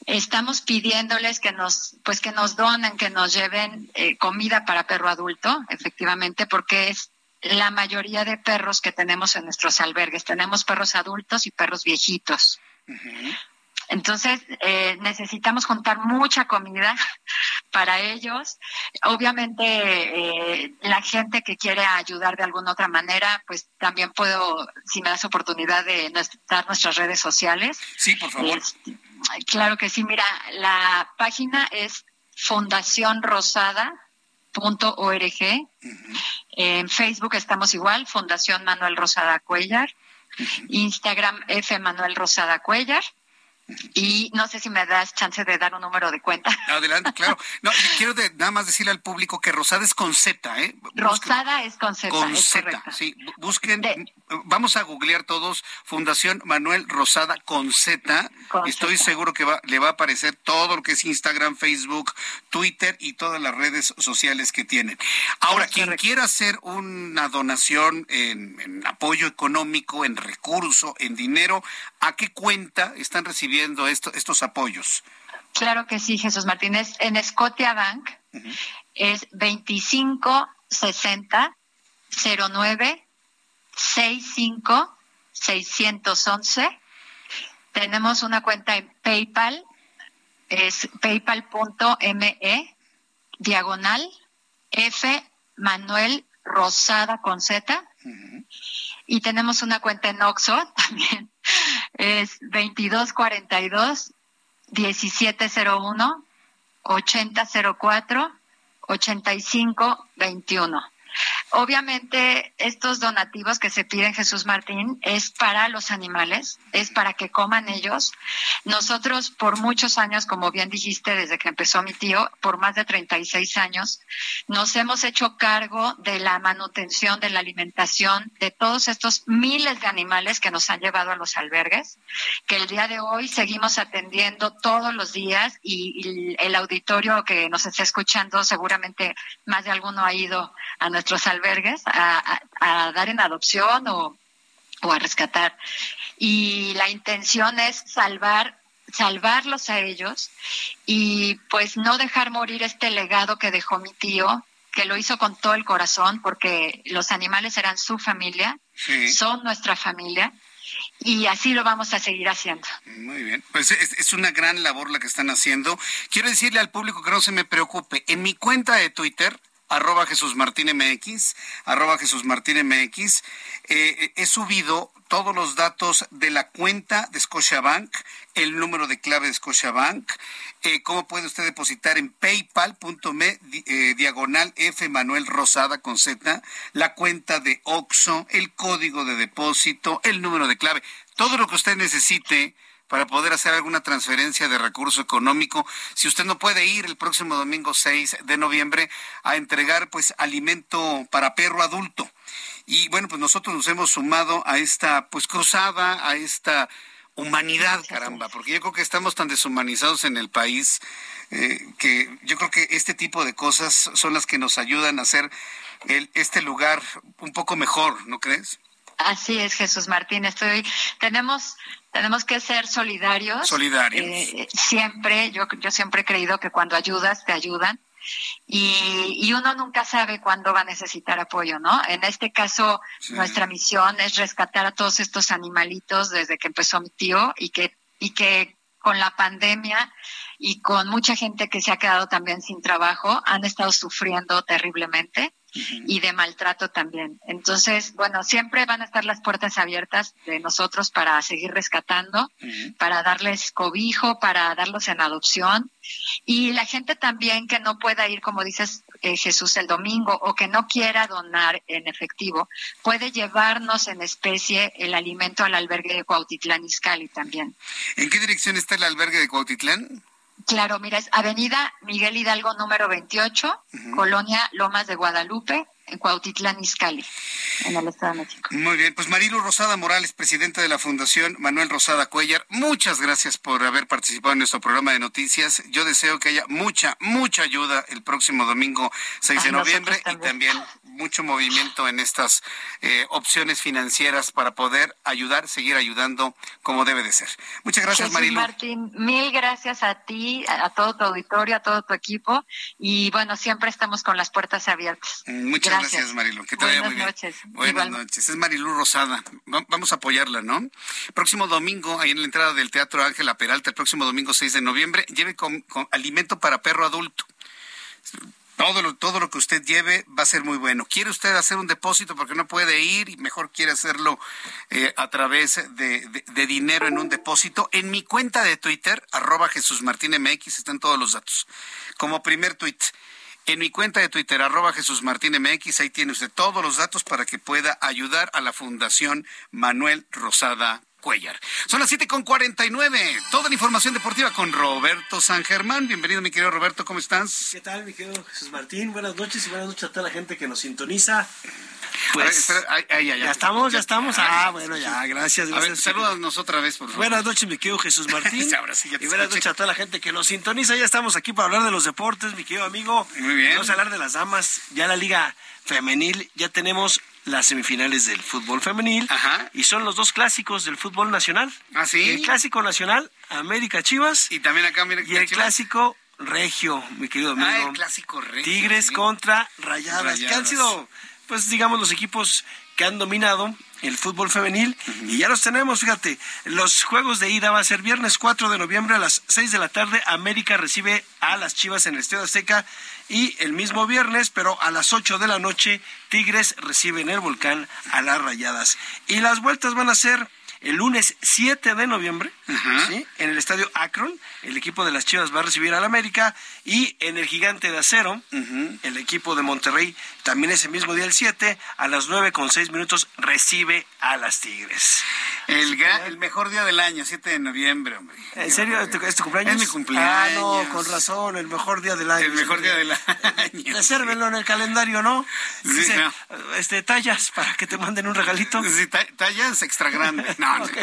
[SPEAKER 26] Estamos pidiéndoles que nos, pues que nos donen, que nos lleven eh, comida para perro adulto, efectivamente, porque es la mayoría de perros que tenemos en nuestros albergues. Tenemos perros adultos y perros viejitos. Entonces, eh, necesitamos juntar mucha comida para ellos. Obviamente, eh, la gente que quiere ayudar de alguna otra manera, pues también puedo, si me das oportunidad de dar nuestras redes sociales.
[SPEAKER 1] Sí, por favor.
[SPEAKER 26] claro que sí. Mira, la página es Fundación Rosada .org. En Facebook estamos igual, Fundación Manuel Rosada Cuellar. Instagram F Manuel Rosada Cuellar. Y no sé si me das chance de dar un número de cuenta.
[SPEAKER 1] Adelante, claro. No, quiero nada más decirle al público que Rosada es con Z, ¿eh?
[SPEAKER 26] Rosada es con Z.
[SPEAKER 1] Con Z, sí. Busquen, vamos a googlear todos Fundación Manuel Rosada con Z. Estoy seguro que va, le va a aparecer todo lo que es Instagram, Facebook, Twitter y todas las redes sociales que tienen. Ahora, quien quiera hacer una donación en, en apoyo económico, en recurso, en dinero, ¿a qué cuenta están recibiendo? estos apoyos?
[SPEAKER 26] Claro que sí, Jesús Martínez. En Scotia Bank es 2560 09 65 611. Tenemos una cuenta en PayPal, es paypal.me diagonal F Manuel Rosada con Z. Y tenemos una cuenta en Oxo también, es 2242 1701 8004 8521. Obviamente, estos donativos que se piden, Jesús Martín, es para los animales, es para que coman ellos. Nosotros, por muchos años, como bien dijiste, desde que empezó mi tío, por más de 36 años, nos hemos hecho cargo de la manutención, de la alimentación de todos estos miles de animales que nos han llevado a los albergues, que el día de hoy seguimos atendiendo todos los días y, el auditorio que nos está escuchando, seguramente más de alguno ha ido a nuestros albergues a, dar en adopción o, a rescatar. Y la intención es salvar salvarlos a ellos y pues no dejar morir este legado que dejó mi tío que lo hizo con todo el corazón porque los animales eran su familia, son nuestra familia y así lo vamos a seguir haciendo.
[SPEAKER 1] Muy bien, pues es, una gran labor la que están haciendo. Quiero decirle al público que no se me preocupe, en mi cuenta de Twitter, arroba Jesús Martín MX, arroba Jesús Martín MX, eh, he subido todos los datos de la cuenta de Scotiabank, el número de clave de Scotiabank, eh, cómo puede usted depositar en paypal.me eh, diagonal F Manuel Rosada con Z, la cuenta de OXO, el código de depósito, el número de clave, todo lo que usted necesite para poder hacer alguna transferencia de recurso económico. Si usted no puede ir el próximo domingo 6 de noviembre a entregar pues alimento para perro adulto. Y bueno, pues nosotros nos hemos sumado a esta pues cruzada, a esta humanidad, caramba, porque yo creo que estamos tan deshumanizados en el país eh, que yo creo que este tipo de cosas son las que nos ayudan a hacer el, este lugar un poco mejor, ¿no crees?
[SPEAKER 26] Así es, Jesús Martín. Estoy, tenemos, tenemos que ser solidarios.
[SPEAKER 1] Solidarios.
[SPEAKER 26] Eh, siempre, yo, yo siempre he creído que cuando ayudas, te ayudan. Y, y, uno nunca sabe cuándo va a necesitar apoyo, ¿no? En este caso, nuestra misión es rescatar a todos estos animalitos desde que empezó mi tío y que, y que con la pandemia y con mucha gente que se ha quedado también sin trabajo, han estado sufriendo terriblemente y de maltrato también. Entonces, bueno, siempre van a estar las puertas abiertas de nosotros para seguir rescatando, para darles cobijo, para darlos en adopción. Y la gente también que no pueda ir, como dices eh, Jesús, el domingo o que no quiera donar en efectivo, puede llevarnos en especie el alimento al albergue de Cuautitlán Izcalli también.
[SPEAKER 1] ¿En qué dirección está el albergue de Cuautitlán?
[SPEAKER 26] Claro, mira, es Avenida Miguel Hidalgo número 28, Colonia Lomas de Guadalupe, en Cuautitlán Izcalli, en el Estado de México.
[SPEAKER 1] Muy bien, pues Marilu Rosada Morales, presidenta de la Fundación Manuel Rosada Cuellar, muchas gracias por haber participado en nuestro programa de noticias. Yo deseo que haya mucha, mucha ayuda el próximo domingo 6 de noviembre y también mucho movimiento en estas eh, opciones financieras para poder ayudar, seguir ayudando como debe de ser. Muchas gracias,
[SPEAKER 26] Jesús
[SPEAKER 1] Marilu.
[SPEAKER 26] Martín, mil gracias a ti, a, todo tu auditorio, a todo tu equipo y bueno, siempre estamos con las puertas abiertas.
[SPEAKER 1] Muchas gracias, Marilu. Que te
[SPEAKER 26] Buenas
[SPEAKER 1] vaya muy bien.
[SPEAKER 26] noches.
[SPEAKER 1] Buenas noches. Es Marilu Rosada. Va- Vamos a apoyarla, ¿no? Próximo domingo, ahí en la entrada del Teatro Ángela Peralta, el próximo domingo 6 de noviembre, lleve con, con alimento para perro adulto. Todo lo, todo lo que usted lleve va a ser muy bueno. ¿Quiere usted hacer un depósito porque no puede ir y mejor quiere hacerlo eh, a través de, de- de dinero en un depósito? En mi cuenta de Twitter, arroba Jesús Martín MX, están todos los datos. Como primer tuit, en mi cuenta de Twitter, arroba Jesús Martín MX, ahí tiene usted todos los datos para que pueda ayudar a la Fundación Manuel Rosada Cuellar. Son las 7 con 49. Toda la información deportiva con Roberto San Germán. Bienvenido, mi querido Roberto, ¿cómo estás?
[SPEAKER 27] ¿Qué tal, mi querido Jesús Martín? Buenas noches y buenas noches a toda la gente que nos sintoniza.
[SPEAKER 1] A ver, espera, ay, ay, ay,
[SPEAKER 27] ¿Ya estamos? ¿Ya estamos? Ah, bueno, ya, gracias. Gracias.
[SPEAKER 1] salúdanos otra vez, por favor.
[SPEAKER 27] Buenas noches, mi querido Jesús Martín.
[SPEAKER 1] Ahora sí, ya te
[SPEAKER 27] y buenas noches a toda la gente que nos sintoniza. Ya estamos aquí para hablar de los deportes, mi querido amigo.
[SPEAKER 1] Muy bien.
[SPEAKER 27] Vamos a hablar de las damas. Ya la liga femenil, ya tenemos las semifinales del fútbol femenil. Y son los dos clásicos del fútbol nacional.
[SPEAKER 1] ¿Ah, sí?
[SPEAKER 27] El clásico nacional, América Chivas.
[SPEAKER 1] Y también acá, mira,
[SPEAKER 27] Y el
[SPEAKER 1] Chivas.
[SPEAKER 27] clásico regio, mi querido amigo.
[SPEAKER 1] Ah, el clásico regio,
[SPEAKER 27] Tigres
[SPEAKER 1] sí.
[SPEAKER 27] contra Rayadas, que han
[SPEAKER 1] Rayadas.
[SPEAKER 27] sido, pues digamos, los equipos que han dominado el fútbol femenil. Y ya los tenemos, fíjate, los juegos de ida va a ser viernes 4 de noviembre a las 6 de la tarde, América recibe a las Chivas en el Estadio Azteca y el mismo viernes, pero a las 8 de la noche, Tigres recibe en el Volcán a las Rayadas. Y las vueltas van a ser el lunes 7 de noviembre, ¿sí? en el estadio Akron, el equipo de las Chivas va a recibir al América y en el Gigante de Acero, el equipo de Monterrey, también ese mismo día el 7, a las 9 con 6 minutos recibe a las Tigres.
[SPEAKER 1] El, mejor día del año, 7 de noviembre, hombre.
[SPEAKER 27] ¿En serio? ¿Es tu, es tu cumpleaños?
[SPEAKER 1] Es mi cumpleaños.
[SPEAKER 27] Ah, no, con razón, el mejor día del año.
[SPEAKER 1] El mejor día del
[SPEAKER 27] año. Resérvenlo en el calendario, ¿no?
[SPEAKER 1] Sí,
[SPEAKER 27] Dice,
[SPEAKER 1] no.
[SPEAKER 27] este, tallas para que te manden un regalito.
[SPEAKER 1] Sí, ta- tallas extra grande. No, no.
[SPEAKER 27] ok,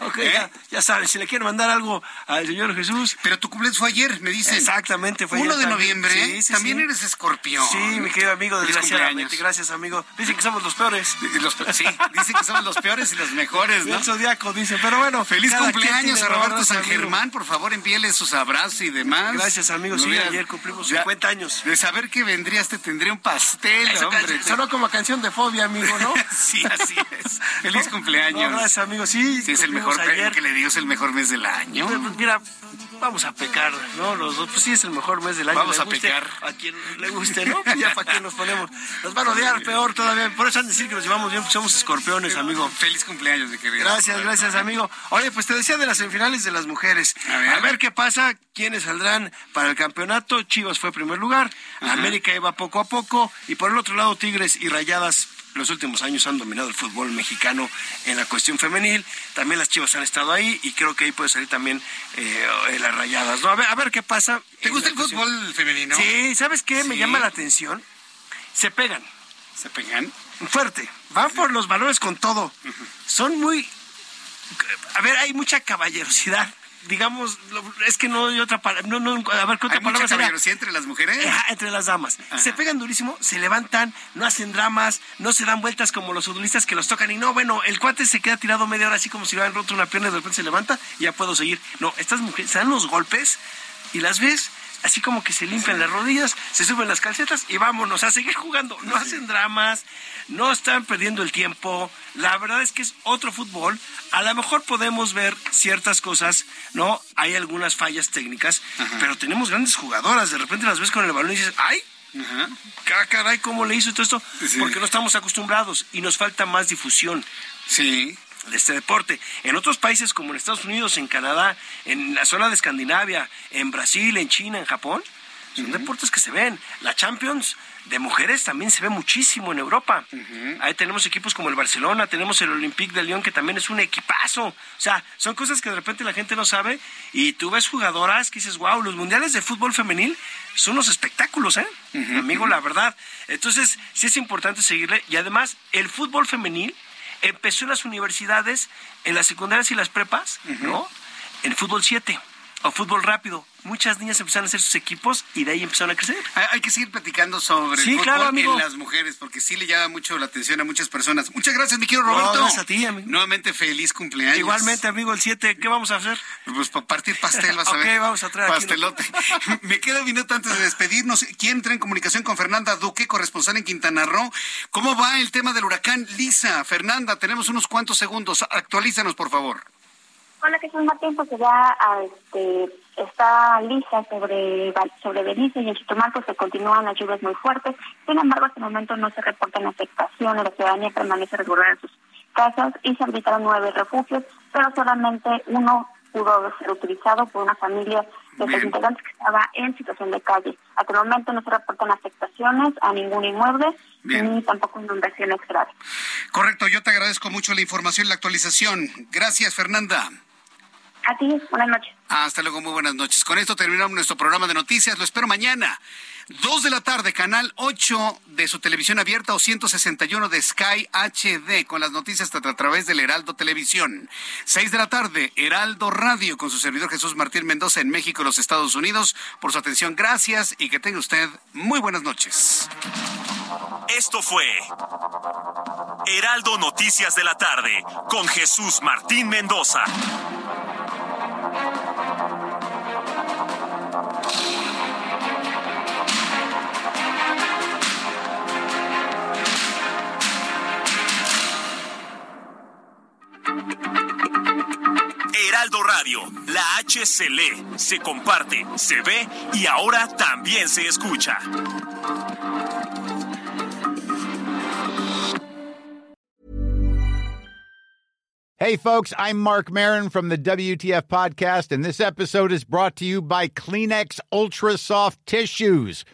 [SPEAKER 27] ok,
[SPEAKER 1] ¿Eh?
[SPEAKER 27] ya, ya saben, si le quieren mandar algo al Señor Jesús.
[SPEAKER 1] Pero tu cumpleaños fue ayer, me dicen.
[SPEAKER 27] Exactamente, fue
[SPEAKER 1] 1
[SPEAKER 27] ayer
[SPEAKER 1] de
[SPEAKER 27] también.
[SPEAKER 1] noviembre,
[SPEAKER 27] Sí, sí,
[SPEAKER 1] también
[SPEAKER 27] sí.
[SPEAKER 1] eres escorpión.
[SPEAKER 27] Sí, mi querido amigo, desgraciadamente.
[SPEAKER 1] cumpleaños.
[SPEAKER 27] Gracias, amigo. Dicen que somos los peores.
[SPEAKER 1] Los pe- sí, dicen que somos los peores y los mejores, ¿no?
[SPEAKER 27] el zodiaco dice, pero bueno.
[SPEAKER 1] Feliz cumpleaños a Roberto San
[SPEAKER 27] amigo.
[SPEAKER 1] Germán, por favor envíele sus abrazos y demás.
[SPEAKER 27] Gracias, amigo.
[SPEAKER 1] No
[SPEAKER 27] Sí, ayer cumplimos
[SPEAKER 1] ya-
[SPEAKER 27] 50 años.
[SPEAKER 1] De saber que tendrías? Te tendría un pastel,
[SPEAKER 27] Eso,
[SPEAKER 1] hombre.
[SPEAKER 27] Sonó como canción de fobia, amigo, ¿no?
[SPEAKER 1] sí, así es. Feliz cumpleaños.
[SPEAKER 27] No, gracias, amigo. Sí,
[SPEAKER 1] Sí, es el mejor,
[SPEAKER 27] ayer.
[SPEAKER 1] que le digo, es el mejor mes del año.
[SPEAKER 27] Pues, Mira, vamos a pecar, ¿no? Los dos, pues sí, es el mejor mes del año.
[SPEAKER 1] Vamos
[SPEAKER 27] le
[SPEAKER 1] a
[SPEAKER 27] guste,
[SPEAKER 1] pecar.
[SPEAKER 27] A quien le guste, ¿no? Pues ya para qué nos ponemos. Nos van a odiar peor todavía. Por eso han de decir que nos llevamos bien, pues somos escorpiones, amigo.
[SPEAKER 1] Feliz cumpleaños, mi querido.
[SPEAKER 27] Gracias, gracias, amigo. Oye, pues te decía de las semifinales de las mujeres. A ver, qué pasa, quiénes saldrán para el campeonato. Chivas fue primer lugar, América iba poco a poco, y por el otro lado, Tigres y Rayadas. Los últimos años han dominado el fútbol mexicano en la cuestión femenil. También las Chivas han estado ahí y creo que ahí puede salir también eh, las Rayadas. ¿no? A, ver, a ver qué pasa.
[SPEAKER 1] ¿Te gusta el
[SPEAKER 27] cuestión.
[SPEAKER 1] fútbol femenino?
[SPEAKER 27] Sí, ¿sabes qué? Me llama la atención. Se pegan.
[SPEAKER 1] ¿Se pegan?
[SPEAKER 27] Fuerte. Van por los valores con todo. Son muy... A ver, hay mucha caballerosidad. Digamos, lo- es que no hay otra palabra. No, no, a ver, ¿qué otra
[SPEAKER 1] ¿Hay
[SPEAKER 27] palabra
[SPEAKER 1] caballerosidad entre las mujeres?
[SPEAKER 27] Ajá, entre las damas. Se pegan durísimo, se levantan, no hacen dramas, no se dan vueltas como los futbolistas que los tocan. Y no, bueno, el cuate se queda tirado media hora así como si le hubieran roto una pierna y de repente se levanta y ya puedo seguir. No, estas mujeres se dan los golpes y las ves así como que se limpian las rodillas, se suben las calcetas y vámonos a seguir jugando. No hacen dramas, no están perdiendo el tiempo. La verdad es que es otro fútbol. A lo mejor podemos ver ciertas cosas, ¿no? Hay algunas fallas técnicas, pero tenemos grandes jugadoras. De repente las ves con el balón y dices, ¡ay! Ah, caray, ¿cómo le hizo todo esto? Porque no estamos acostumbrados y nos falta más difusión.
[SPEAKER 1] Sí.
[SPEAKER 27] De este deporte. En otros países como en Estados Unidos, en Canadá, en la zona de Escandinavia, en Brasil, en China, en Japón, son deportes que se ven. La Champions de mujeres también se ve muchísimo en Europa. Ahí tenemos equipos como el Barcelona, tenemos el Olympique de Lyon, que también es un equipazo. O sea, son cosas que de repente la gente no sabe y tú ves jugadoras que dices, wow, los mundiales de fútbol femenil son unos espectáculos, ¿eh? Amigo, la verdad. Entonces, sí es importante seguirle. Y además, el fútbol femenil empezó en las universidades, en las secundarias y las prepas, ¿no? En fútbol 7 o fútbol rápido. Muchas niñas empezaron a hacer sus equipos y de ahí empezaron a crecer.
[SPEAKER 1] Hay, que seguir platicando sobre
[SPEAKER 27] Sí,
[SPEAKER 1] el fútbol
[SPEAKER 27] claro,
[SPEAKER 1] en las mujeres, porque sí le llama mucho la atención a muchas personas. Muchas gracias, mi querido
[SPEAKER 27] No,
[SPEAKER 1] Roberto.
[SPEAKER 27] gracias a ti, amigo.
[SPEAKER 1] Nuevamente feliz cumpleaños.
[SPEAKER 27] Igualmente, amigo, el 7, ¿qué vamos a hacer?
[SPEAKER 1] Pues para partir pastel, vas a
[SPEAKER 27] Ok,
[SPEAKER 1] ver.
[SPEAKER 27] vamos a traer aquí
[SPEAKER 1] Pastelote. Me queda un minuto antes de despedirnos. ¿Quién entra en comunicación con Fernanda Duque, corresponsal en Quintana Roo? ¿Cómo va el tema del huracán Lisa? Fernanda, tenemos unos cuantos segundos. Actualízanos, por favor.
[SPEAKER 28] Hola, Jesús Martín, pues ya este, está lisa sobre, sobre Belice y en Chetumal pues se continúan las lluvias muy fuertes. Sin embargo, hasta el momento no se reportan afectaciones, la ciudadanía permanece resguardada en sus casas y se habilitaron nueve refugios, pero solamente uno pudo ser utilizado por una familia de seis integrantes que estaba en situación de calle. Hasta el momento no se reportan afectaciones a ningún inmueble
[SPEAKER 1] Bien.
[SPEAKER 28] ni tampoco inundaciones graves.
[SPEAKER 1] Correcto, yo te agradezco mucho la información y la actualización. Gracias, Fernanda.
[SPEAKER 28] A ti, buenas noches.
[SPEAKER 1] Hasta luego, muy buenas noches. Con esto terminamos nuestro programa de noticias. Lo espero mañana. Dos de la tarde, canal 8 de su televisión abierta o 161 de Sky HD con las noticias a, través del Heraldo Televisión. Seis de la tarde, Heraldo Radio con su servidor Jesús Martín Mendoza en México y los Estados Unidos. Por su atención, gracias y que tenga usted muy buenas noches.
[SPEAKER 14] Esto fue Heraldo Noticias de la tarde con Jesús Martín Mendoza. Heraldo Radio, la H se lee, se comparte, se ve y ahora también se escucha.
[SPEAKER 29] Hey, folks, I'm Mark Marin from the WTF Podcast, and this episode is brought to you by Kleenex Ultra Soft Tissues,